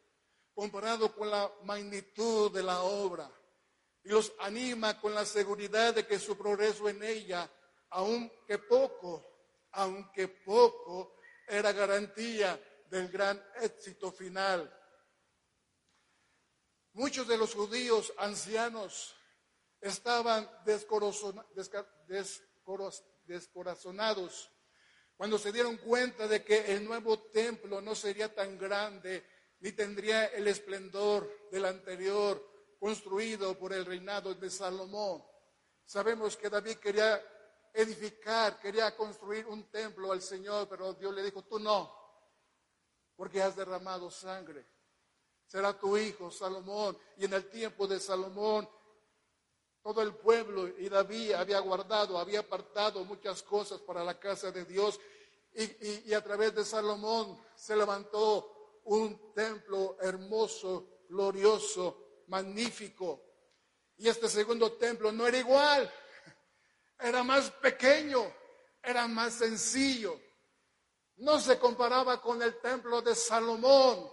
comparado con la magnitud de la obra, y los anima con la seguridad de que su progreso en ella, aunque poco, aunque poco, era garantía del gran éxito final. Muchos de los judíos ancianos estaban descorazonados cuando se dieron cuenta de que el nuevo templo no sería tan grande ni tendría el esplendor del anterior construido por el reinado de Salomón. Sabemos que David quería edificar, quería construir un templo al Señor, pero Dios le dijo, tú no, porque has derramado sangre. Será tu hijo Salomón. Y en el tiempo de Salomón, todo el pueblo y David había guardado, había apartado muchas cosas para la casa de Dios y, a través de Salomón se levantó un templo hermoso, glorioso, magnífico. Y este segundo templo no era igual, era más pequeño, era más sencillo. No se comparaba con el templo de Salomón.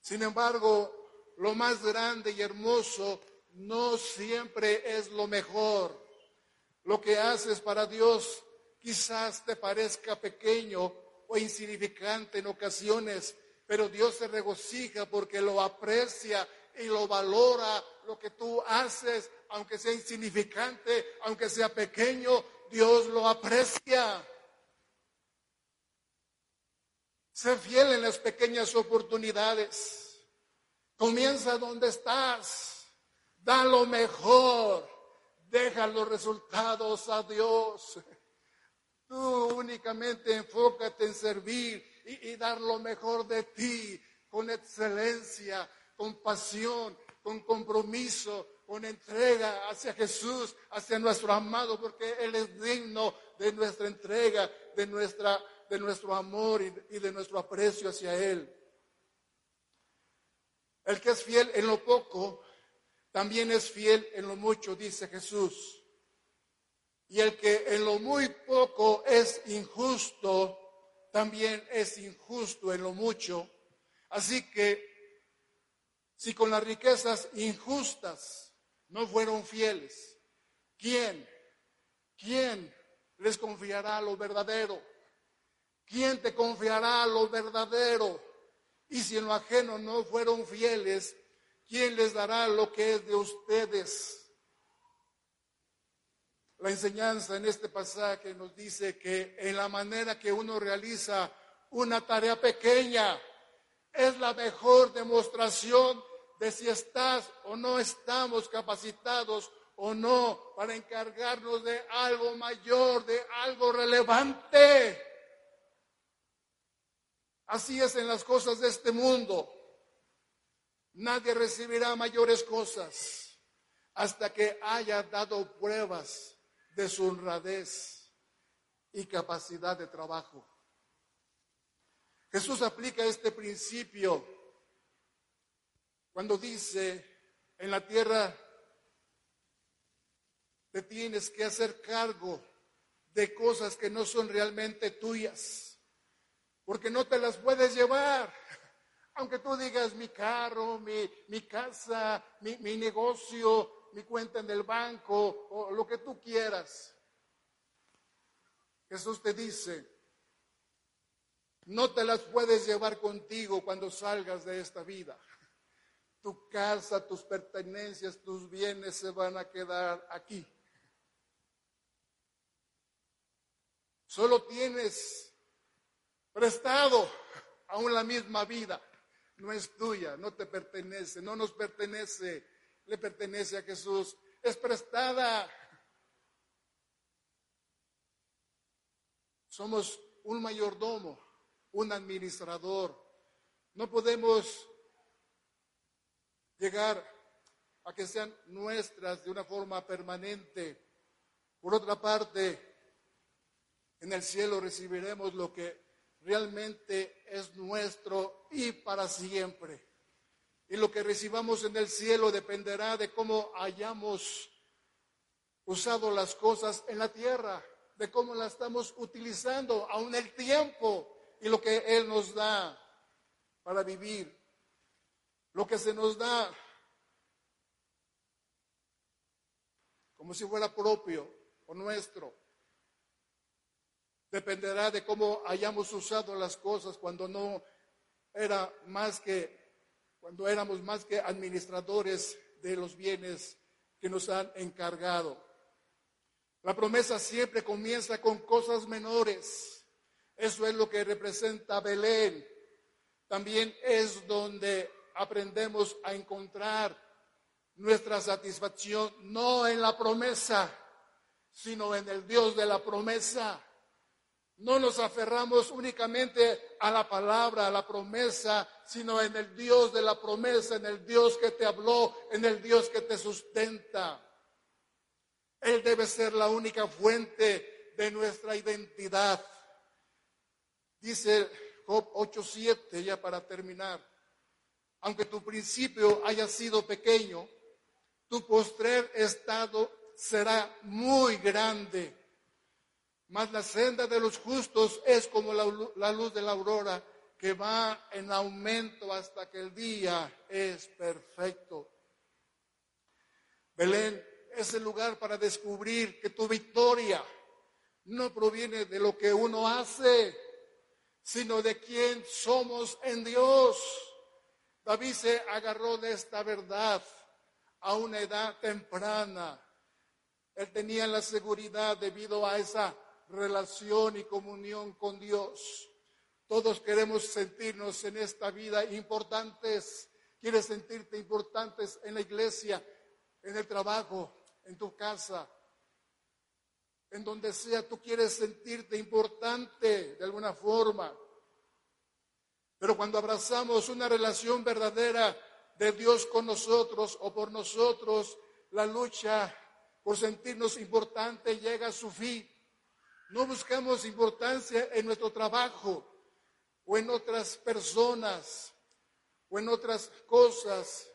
Sin embargo, lo más grande y hermoso no siempre es lo mejor. Lo que haces para Dios quizás te parezca pequeño o insignificante en ocasiones, pero Dios se regocija porque lo aprecia y lo valora lo que tú haces, aunque sea insignificante, aunque sea pequeño, Dios lo aprecia. Sé fiel en las pequeñas oportunidades. Comienza donde estás. Da lo mejor. Deja los resultados a Dios. Tú únicamente enfócate en servir y, dar lo mejor de ti con excelencia, con pasión, con compromiso, con entrega hacia Jesús, hacia nuestro amado, porque Él es digno de nuestra entrega, de nuestra de nuestro amor y de nuestro aprecio hacia Él. El que es fiel en lo poco, también es fiel en lo mucho, dice Jesús. Y el que en lo muy poco es injusto, también es injusto en lo mucho. Así que si con las riquezas injustas no fueron fieles, ¿quién? ¿Quién les confiará lo verdadero? ¿Quién te confiará lo verdadero? Y si en lo ajeno no fueron fieles, ¿quién les dará lo que es de ustedes? La enseñanza en este pasaje nos dice que en la manera que uno realiza una tarea pequeña es la mejor demostración de si estás o no estamos capacitados o no para encargarnos de algo mayor, de algo relevante. Así es en las cosas de este mundo. Nadie recibirá mayores cosas hasta que haya dado pruebas de su honradez y capacidad de trabajo. Jesús aplica este principio cuando dice, en la tierra te tienes que hacer cargo de cosas que no son realmente tuyas porque no te las puedes llevar. Aunque tú digas mi carro, mi, casa, mi, mi negocio, mi cuenta en el banco o lo que tú quieras. Jesús te dice, no te las puedes llevar contigo cuando salgas de esta vida. Tu casa, tus pertenencias, tus bienes se van a quedar aquí. Solo tienes prestado, aún la misma vida. No es tuya, no te pertenece, no nos pertenece, le pertenece a Jesús. Es prestada. Somos un mayordomo, un administrador. No podemos llegar a que sean nuestras de una forma permanente. Por otra parte, en el cielo recibiremos lo que realmente es nuestro y para siempre. Y lo que recibamos en el cielo dependerá de cómo hayamos usado las cosas en la tierra, de cómo las estamos utilizando, aún el tiempo y lo que Él nos da para vivir. Lo que se nos da como si fuera propio o nuestro. Dependerá de cómo hayamos usado las cosas cuando no era más que, cuando éramos más que administradores de los bienes que nos han encargado. La promesa siempre comienza con cosas menores. Eso es lo que representa Belén. También es donde aprendemos a encontrar nuestra satisfacción, no en la promesa, sino en el Dios de la promesa. No nos aferramos únicamente a la palabra, a la promesa, sino en el Dios de la promesa, en el Dios que te habló, en el Dios que te sustenta. Él debe ser la única fuente de nuestra identidad. Dice Job 8:7, ya para terminar. Aunque tu principio haya sido pequeño, tu postrer estado será muy grande. Mas la senda de los justos es como la, luz de la aurora que va en aumento hasta que el día es perfecto. Belén es el lugar para descubrir que tu victoria no proviene de lo que uno hace, sino de quién somos en Dios. David se agarró de esta verdad a una edad temprana. Él tenía la seguridad debido a esa relación y comunión con Dios. Todos queremos sentirnos en esta vida importantes. Quieres sentirte importantes en la iglesia, en el trabajo, en tu casa, en donde sea. Tú quieres sentirte importante de alguna forma. Pero cuando abrazamos una relación verdadera de Dios con nosotros o por nosotros, la lucha por sentirnos importante llega a su fin. No buscamos importancia en nuestro trabajo o en otras personas o en otras cosas,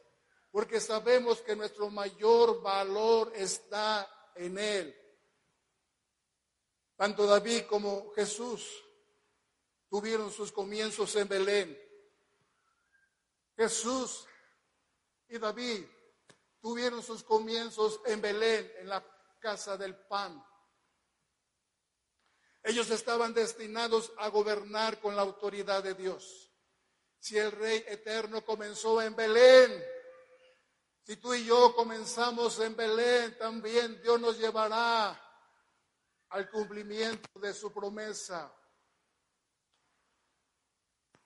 porque sabemos que nuestro mayor valor está en Él. Tanto David como Jesús tuvieron sus comienzos en Belén. Jesús y David tuvieron sus comienzos en Belén, en la casa del pan. Ellos estaban destinados a gobernar con la autoridad de Dios. Si el Rey eterno comenzó en Belén, si tú y yo comenzamos en Belén, también Dios nos llevará al cumplimiento de su promesa.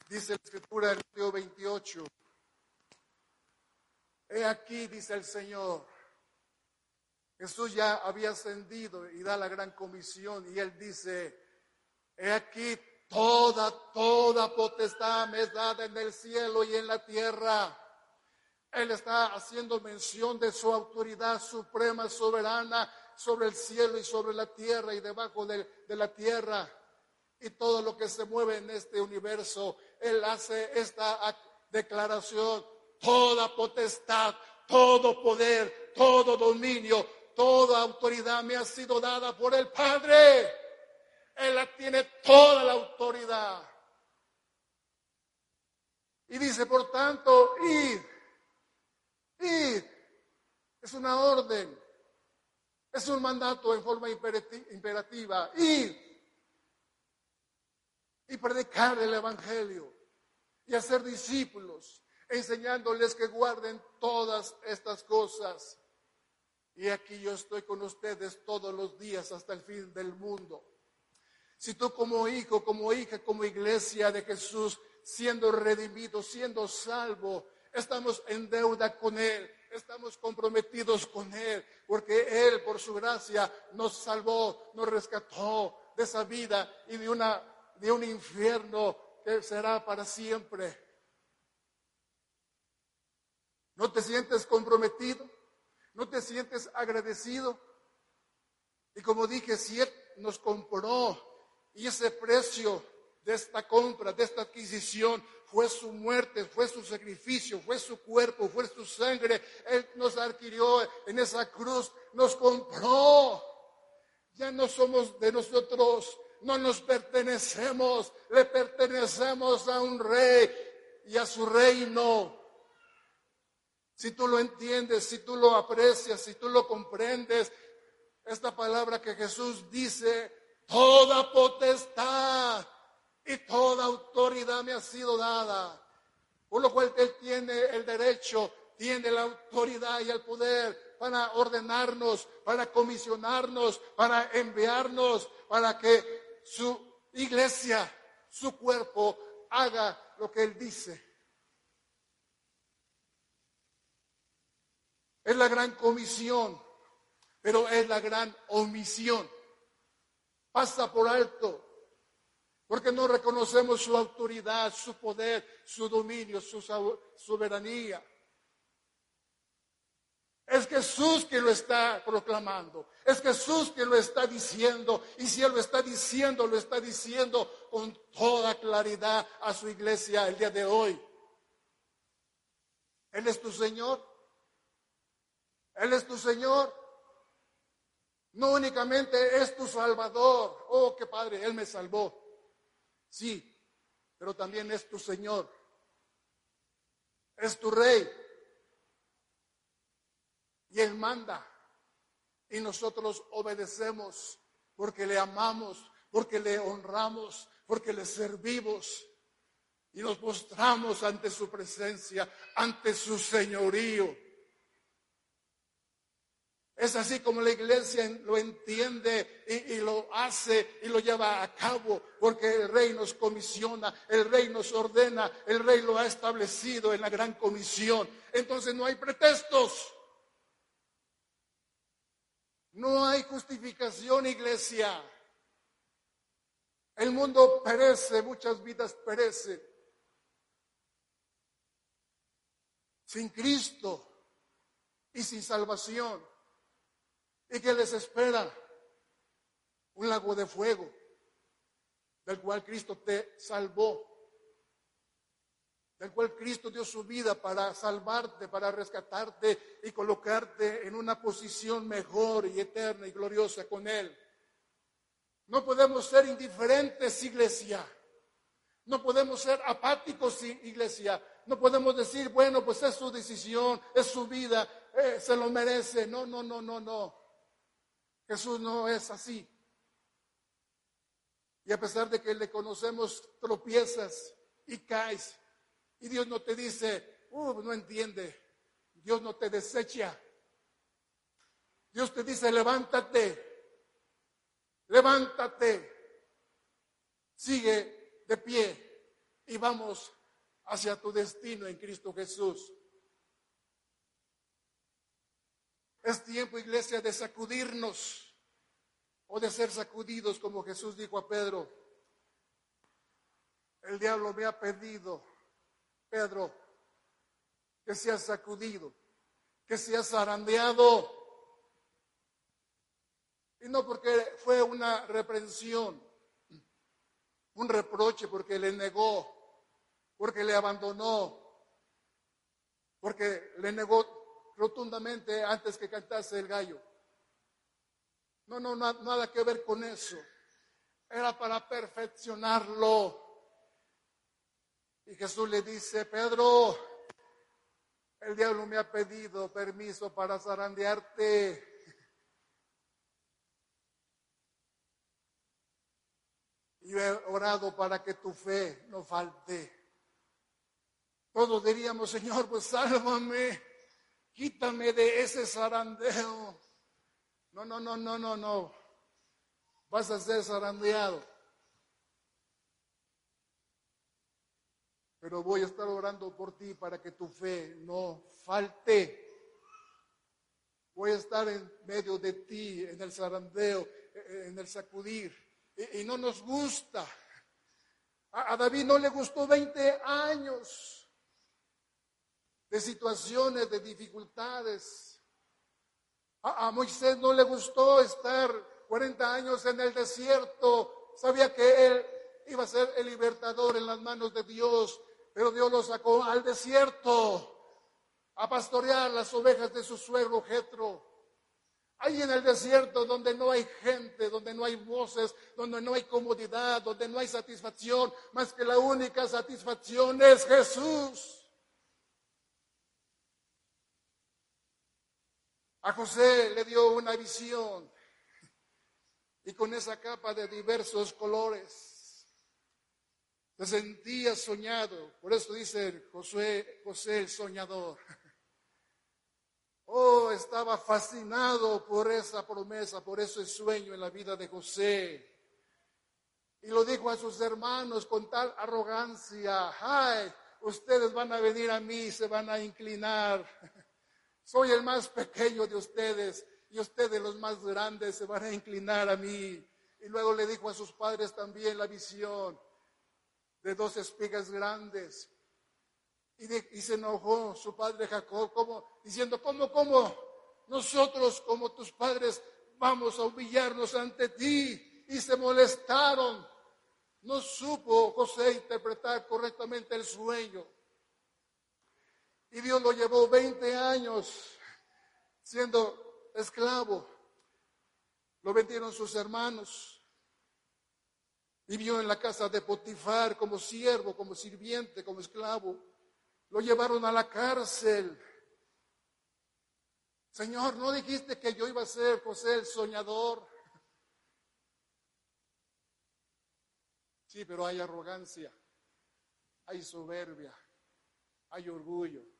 Dice la escritura Mateo 28. He aquí, dice el Señor. Jesús ya había ascendido y da la gran comisión y él dice, he aquí toda, toda potestad me es dada en el cielo y en la tierra. Él está haciendo mención de su autoridad suprema, soberana sobre el cielo y sobre la tierra y debajo de, la tierra y todo lo que se mueve en este universo. Él hace esta declaración, toda potestad, todo poder, todo dominio, toda autoridad me ha sido dada por el Padre. Él tiene toda la autoridad. Y dice, por tanto, id, id. Es una orden, es un mandato en forma imperativa. Id y predicar el Evangelio y hacer discípulos, enseñándoles que guarden todas estas cosas. Y aquí yo estoy con ustedes todos los días hasta el fin del mundo. Si tú como hijo, como hija, como iglesia de Jesús, siendo redimido, siendo salvo, estamos en deuda con Él, estamos comprometidos con Él, porque Él por su gracia nos salvó, nos rescató de esa vida y de una de un infierno que será para siempre. ¿No te sientes comprometido? ¿No te sientes agradecido? Y como dije, si Él nos compró y ese precio de esta compra, de esta adquisición, fue su muerte, fue su sacrificio, fue su cuerpo, fue su sangre. Él nos adquirió en esa cruz, nos compró. Ya no somos de nosotros, no nos pertenecemos, le pertenecemos a un rey y a su reino. Si tú lo entiendes, si tú lo aprecias, si tú lo comprendes, esta palabra que Jesús dice, toda potestad y toda autoridad me ha sido dada. Por lo cual Él tiene el derecho, tiene la autoridad y el poder para ordenarnos, para comisionarnos, para enviarnos, para que su iglesia, su cuerpo, haga lo que Él dice. Es la gran comisión, pero es la gran omisión. Pasa por alto, porque no reconocemos su autoridad, su poder, su dominio, su soberanía. Es Jesús quien lo está proclamando. Es Jesús quien lo está diciendo. Y si Él lo está diciendo, lo está diciendo con toda claridad a su iglesia el día de hoy. Él es tu Señor. Él es tu Señor. No únicamente es tu Salvador. Oh, qué Padre, Él me salvó. Sí, pero también es tu Señor. Es tu Rey y Él manda. Y nosotros obedecemos porque le amamos, porque le honramos, porque le servimos. y nos postramos ante su presencia, ante su señorío. Es así como la iglesia lo entiende y, lo hace y lo lleva a cabo, porque el rey nos comisiona, el rey nos ordena, el rey lo ha establecido en la gran comisión. Entonces no hay pretextos. No hay justificación, iglesia. El mundo perece, muchas vidas perecen. Sin Cristo y sin salvación. ¿Y que les espera? Un lago de fuego, del cual Cristo te salvó, del cual Cristo dio su vida para salvarte, para rescatarte y colocarte en una posición mejor y eterna y gloriosa con Él. No podemos ser indiferentes, iglesia. No podemos ser apáticos, iglesia. No podemos decir, bueno, pues es su decisión, es su vida, eh, se lo merece. No, no, no, no, no. Jesús no es así. Y a pesar de que le conocemos, tropiezas y caes. Y Dios no te dice, uh, no entiende. Dios no te desecha. Dios te dice, levántate. Levántate. Sigue de pie y vamos hacia tu destino en Cristo Jesús. Es tiempo, iglesia, de sacudirnos o de ser sacudidos, como Jesús dijo a Pedro. El diablo me ha pedido, Pedro, que seas sacudido, que seas zarandeado. Y no porque fue una reprensión, un reproche porque le negó, porque le abandonó, porque le negó rotundamente antes que cantase el gallo. No, no, nada que ver con eso. Era para perfeccionarlo. Y Jesús le dice, Pedro, el diablo me ha pedido permiso para zarandearte. Yo he orado para que tu fe no falte. Todos diríamos, Señor, pues sálvame. Quítame de ese zarandeo. No, no, no, no, no, no. Vas a ser zarandeado. Pero voy a estar orando por ti para que tu fe no falte. Voy a estar en medio de ti, en el zarandeo, en el sacudir. Y, no nos gusta. A, David no le gustó 20 años de situaciones, de dificultades. A, Moisés no le gustó estar 40 años en el desierto. Sabía que él iba a ser el libertador en las manos de Dios, pero Dios lo sacó al desierto a pastorear las ovejas de su suegro Jetro. Ahí en el desierto donde no hay gente, donde no hay voces, donde no hay comodidad, donde no hay satisfacción, más que la única satisfacción es Jesús. A José le dio una visión y con esa capa de diversos colores se sentía soñado. Por eso dice José, José el soñador. Oh, estaba fascinado por esa promesa, por ese sueño en la vida de José. Y lo dijo a sus hermanos con tal arrogancia, ay, ustedes van a venir a mí, se van a inclinar soy el más pequeño de ustedes y ustedes los más grandes se van a inclinar a mí. Y luego le dijo a sus padres también la visión de dos espigas grandes. Y, se enojó su padre Jacob, como, diciendo, ¿cómo, cómo? Nosotros como tus padres vamos a humillarnos ante ti. Y se molestaron. No supo José interpretar correctamente el sueño. Y Dios lo llevó 20 años siendo esclavo. Lo vendieron sus hermanos. Vivió en la casa de Potifar como siervo, como sirviente, como esclavo. Lo llevaron a la cárcel. Señor, ¿no dijiste que yo iba a ser José el soñador? Sí, pero hay arrogancia. hay soberbia, hay orgullo,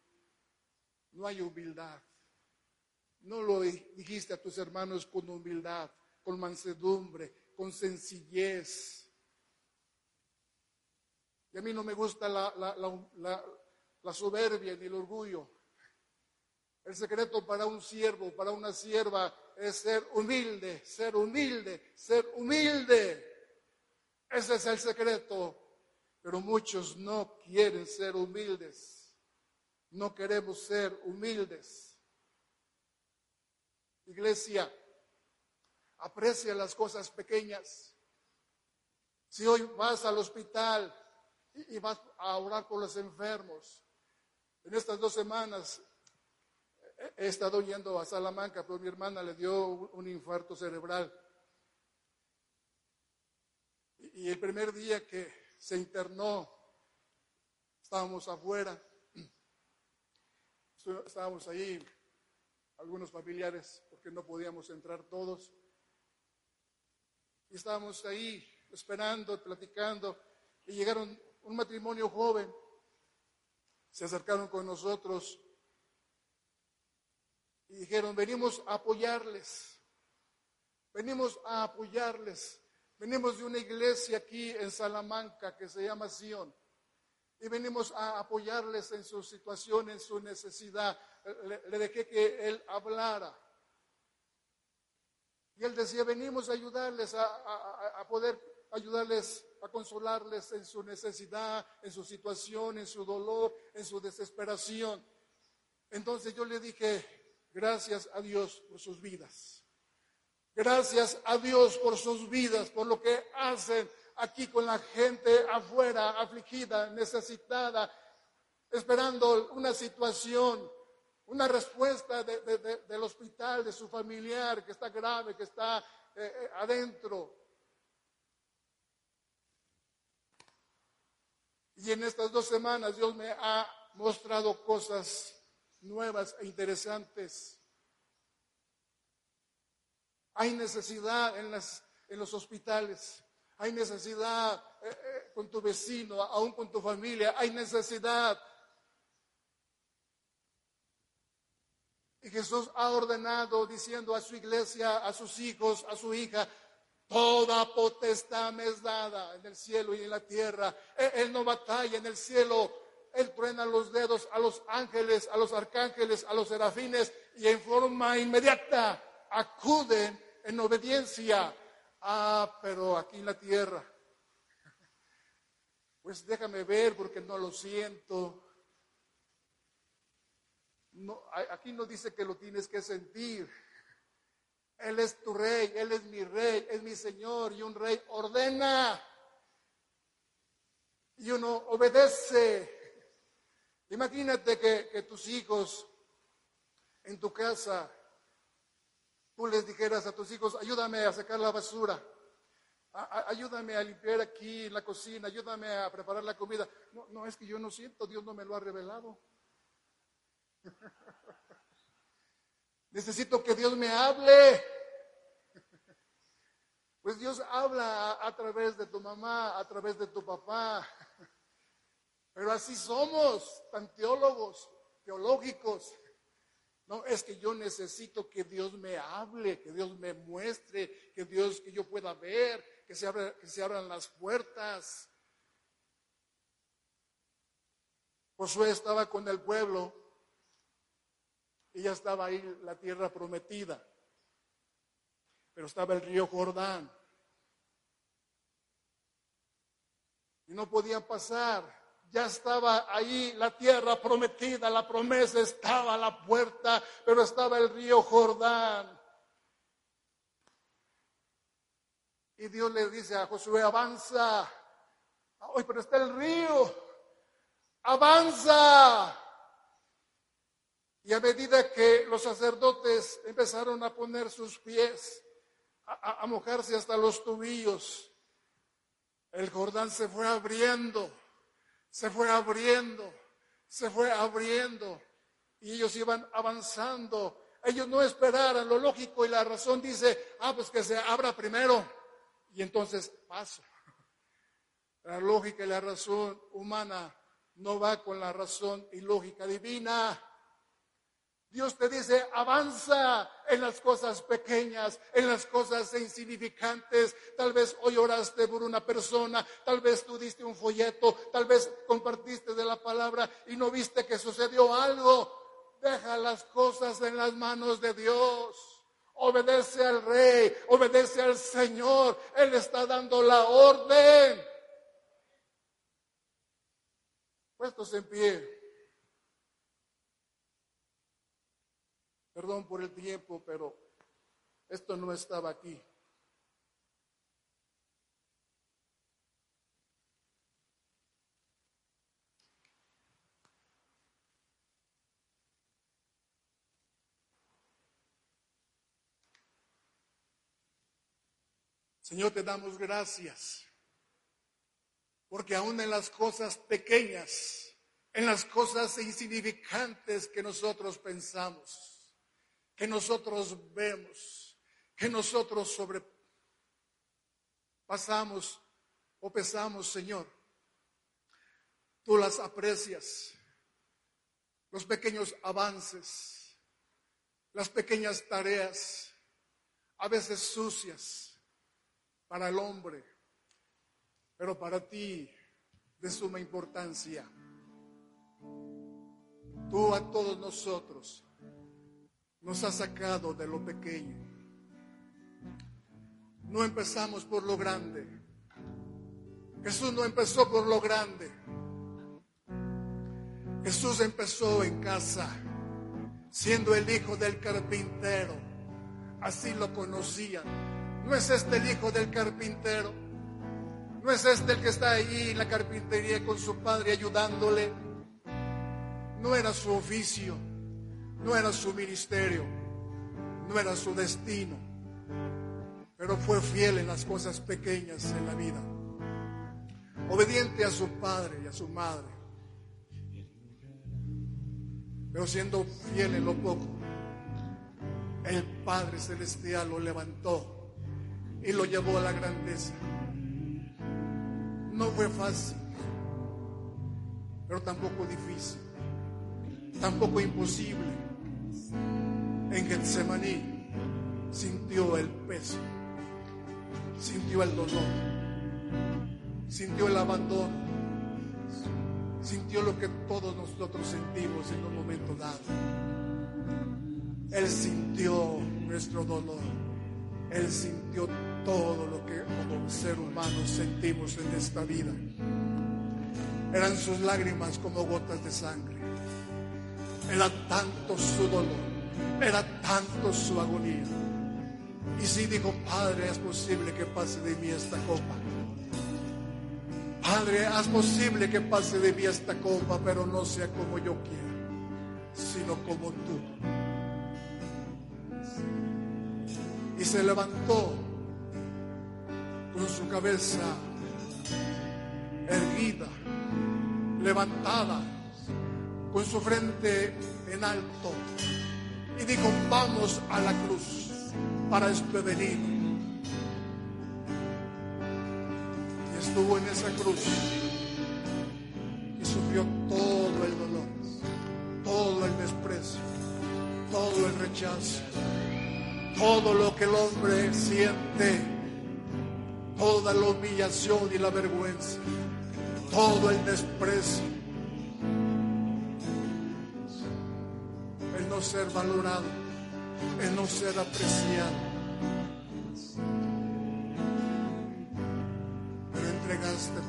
no hay humildad. No lo dijiste a tus hermanos con humildad, con mansedumbre, con sencillez. Y a mí no me gusta la, la soberbia ni el orgullo. El secreto para un siervo, para una sierva, es ser humilde, ser humilde, ser humilde. Ese es el secreto. Pero muchos no quieren ser humildes. No queremos ser humildes. Iglesia, aprecia las cosas pequeñas. Si hoy vas al hospital y vas a orar por los enfermos, en estas dos semanas he estado yendo a Salamanca, pero mi hermana le dio un infarto cerebral. Y el primer día que se internó, estábamos afuera, estábamos ahí, algunos familiares, porque no podíamos entrar todos. Y estábamos ahí esperando, platicando, y llegaron un matrimonio joven, se acercaron con nosotros y dijeron, venimos a apoyarles, venimos a apoyarles. Venimos de una iglesia aquí en Salamanca que se llama Sion y venimos a apoyarles en su situación, en su necesidad. Le, dejé que él hablara. Y él decía, venimos a ayudarles, a, a poder ayudarles, a consolarles en su necesidad, en su situación, en su dolor, en su desesperación. Entonces yo le dije, Gracias a Dios por sus vidas. Gracias a Dios por sus vidas, por lo que hacen aquí con la gente afuera, afligida, necesitada, esperando una situación, una respuesta del hospital, de su familiar que está grave, que está eh, eh, adentro. Y en estas dos semanas Dios me ha mostrado cosas nuevas e interesantes. Hay necesidad en, las, en los hospitales, hay necesidad eh, eh, con tu vecino, aún con tu familia, hay necesidad. Y Jesús ha ordenado diciendo a su iglesia, a sus hijos, a su hija, Toda potestad me es dada en el cielo y en la tierra. Él no batalla en el cielo él truena los dedos a los ángeles, a los arcángeles, a los serafines y en forma inmediata acuden en obediencia. Ah, pero aquí en la tierra, pues déjame ver porque no lo siento. No, aquí no dice que lo tienes que sentir. Él es tu rey, Él es mi rey, es mi Señor y un rey ordena. Y uno obedece. Imagínate que, tus hijos en tu casa, tú les dijeras a tus hijos, ayúdame a sacar la basura, ayúdame a limpiar aquí en la cocina, ayúdame a preparar la comida. No, no, es que yo no siento, Dios no me lo ha revelado. Necesito que Dios me hable. Pues Dios habla a través de tu mamá, a través de tu papá, pero así somos, tan teólogos, teológicos. No, es que yo necesito que Dios me hable, que Dios me muestre, que Dios, que yo pueda ver, que se, que se abran las puertas. Josué estaba con el pueblo y ya estaba ahí la tierra prometida, pero estaba el río Jordán. Y no podían pasar ya estaba ahí la tierra prometida, la promesa estaba a la puerta, pero estaba el río Jordán. Y Dios le dice a Josué, avanza. Hoy, pero está el río. Avanza. Y a medida que los sacerdotes empezaron a poner sus pies, a, a mojarse hasta los tobillos, el Jordán se fue abriendo se fue abriendo, se fue abriendo y ellos iban avanzando. Ellos no esperaran, lo lógico y la razón dice, ah, pues que se abra primero y entonces paso. La lógica y la razón humana no va con la razón y lógica divina. Dios te dice, avanza en las cosas pequeñas, en las cosas insignificantes. Tal vez hoy oraste por una persona, tal vez tú diste un folleto, tal vez compartiste de la palabra y no viste que sucedió algo. Deja las cosas en las manos de Dios. Obedece al rey, obedece al Señor. Él está dando la orden. Puestos en pie. Perdón por el tiempo, pero esto no estaba aquí. Señor, te damos gracias, porque aún en las cosas pequeñas, en las cosas insignificantes que nosotros pensamos, que nosotros vemos, que nosotros sobrepasamos o pesamos, Señor. Tú las aprecias, los pequeños avances, las pequeñas tareas, a veces sucias para el hombre, pero para ti de suma importancia. Tú a todos nosotros nos ha sacado de lo pequeño. No empezamos por lo grande. Jesús no empezó por lo grande. Jesús empezó en casa, siendo el hijo del carpintero. Así lo conocían. ¿No es este el hijo del carpintero? ¿No es este el que está allí en la carpintería con su padre ayudándole? No era su oficio no era su ministerio, no era su destino, pero fue fiel en las cosas pequeñas en la vida, obediente a su padre y a su madre, pero siendo fiel en lo poco, el Padre Celestial lo levantó y lo llevó a la grandeza. No fue fácil, pero tampoco difícil, tampoco imposible en Getsemaní sintió el peso, sintió el dolor, sintió el abandono, sintió lo que todos nosotros sentimos en un momento dado. Él sintió nuestro dolor, Él sintió todo lo que como ser humano sentimos en esta vida. Eran sus lágrimas como gotas de sangre. Era tanto su dolor era tanto su agonía. Y si dijo, Padre, es posible que pase de mí esta copa. Padre, haz posible que pase de mí esta copa, pero no sea como yo quiero, sino como tú. Y se levantó con su cabeza erguida, levantada, con su frente en alto y dijo, vamos a la cruz para desprevenir. Y estuvo en esa cruz y sufrió todo el dolor, todo el desprecio, todo el rechazo, todo lo que el hombre siente, toda la humillación y la vergüenza, todo el desprecio ser valorado, el no ser apreciado. Pero entregaste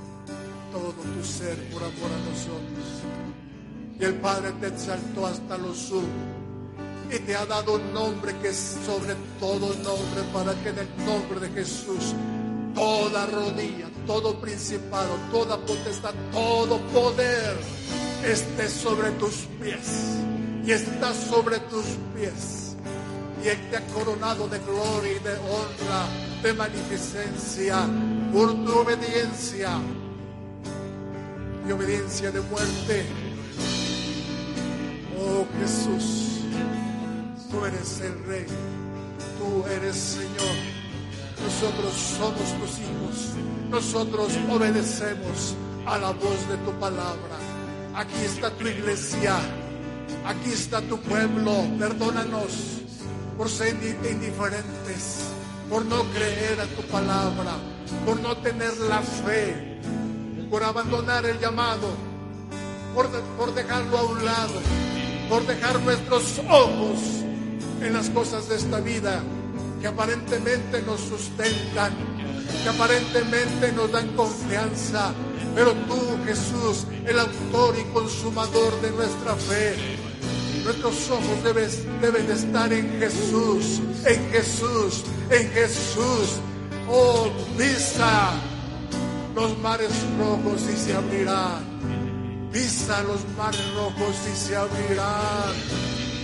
todo tu ser por amor a nosotros. Y el Padre te exaltó hasta lo sumo y te ha dado un nombre que es sobre todo nombre para que en el nombre de Jesús toda rodilla, todo principado, toda potestad, todo poder esté sobre tus pies y está sobre tus pies. Y Él te ha coronado de gloria y de honra, de magnificencia, por tu obediencia y obediencia de muerte. Oh Jesús, tú eres el Rey, tú eres Señor. Nosotros somos tus hijos, nosotros obedecemos a la voz de tu palabra. Aquí está tu iglesia. Aquí está tu pueblo. Perdónanos por ser indiferentes, por no creer a tu palabra, por no tener la fe, por abandonar el llamado, por, por dejarlo a un lado, por dejar nuestros ojos en las cosas de esta vida que aparentemente nos sustentan, que aparentemente nos dan confianza. Pero tú, Jesús, el autor y consumador de nuestra fe, nuestros ojos deben estar en Jesús, en Jesús, en Jesús. Oh, pisa los mares rojos y se abrirán. Pisa los mares rojos y se abrirán.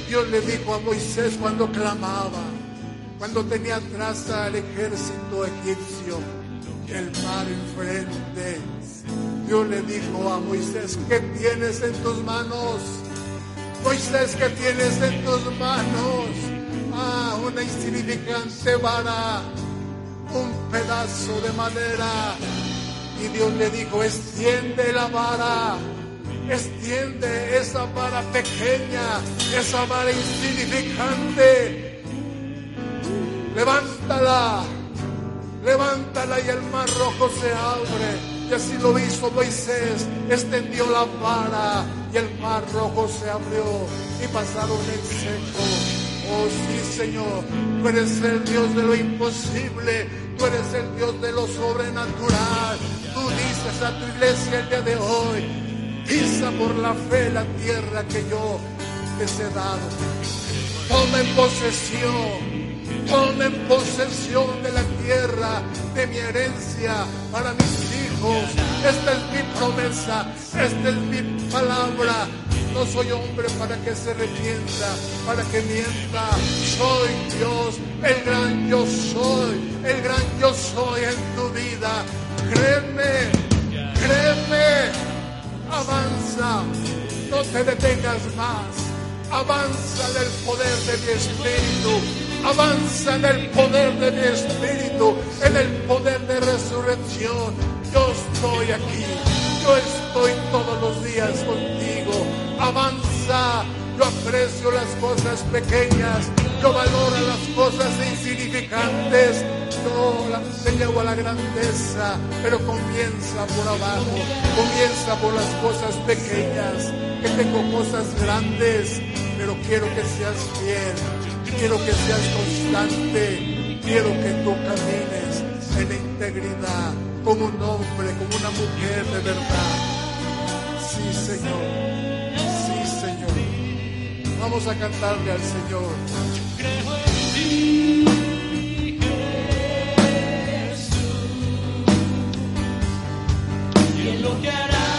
Dios le dijo a Moisés cuando clamaba, cuando tenía atrás al ejército egipcio, el mar enfrente. Dios le dijo a Moisés, ¿qué tienes en tus manos? Moisés, ¿qué tienes en tus manos? Ah, una insignificante vara, un pedazo de madera. Y Dios le dijo, extiende la vara, extiende esa vara pequeña, esa vara insignificante levántala, levántala y el mar rojo se abre. Y así lo hizo Moisés, extendió la vara y el mar rojo se abrió y pasaron en seco. Oh sí, Señor, tú eres el Dios de lo imposible, tú eres el Dios de lo sobrenatural. Tú dices a tu iglesia el día de hoy, pisa por la fe la tierra que yo les he dado. Toma en posesión Tome posesión de la tierra, de mi herencia para mis hijos. Esta es mi promesa, esta es mi palabra. No soy hombre para que se arrepienta, para que mienta. Soy Dios, el gran yo soy, el gran yo soy en tu vida. Créeme, créeme, avanza, no te detengas más. Avanza del poder de mi espíritu Avanza en el poder de mi espíritu, en el poder de resurrección. Yo estoy aquí. Yo estoy todos los días contigo. Avanza. Yo aprecio las cosas pequeñas. Yo valoro las cosas insignificantes. Yo te llevo a la grandeza. Pero comienza por abajo. Comienza por las cosas pequeñas. Que tengo cosas grandes. Pero quiero que seas fiel Quiero que seas constante. Quiero que tú camines en integridad como un hombre, como una mujer de verdad. Sí, Señor. Sí, Señor. Vamos a cantarle al Señor. creo en ti. Jesús, y lo que hará.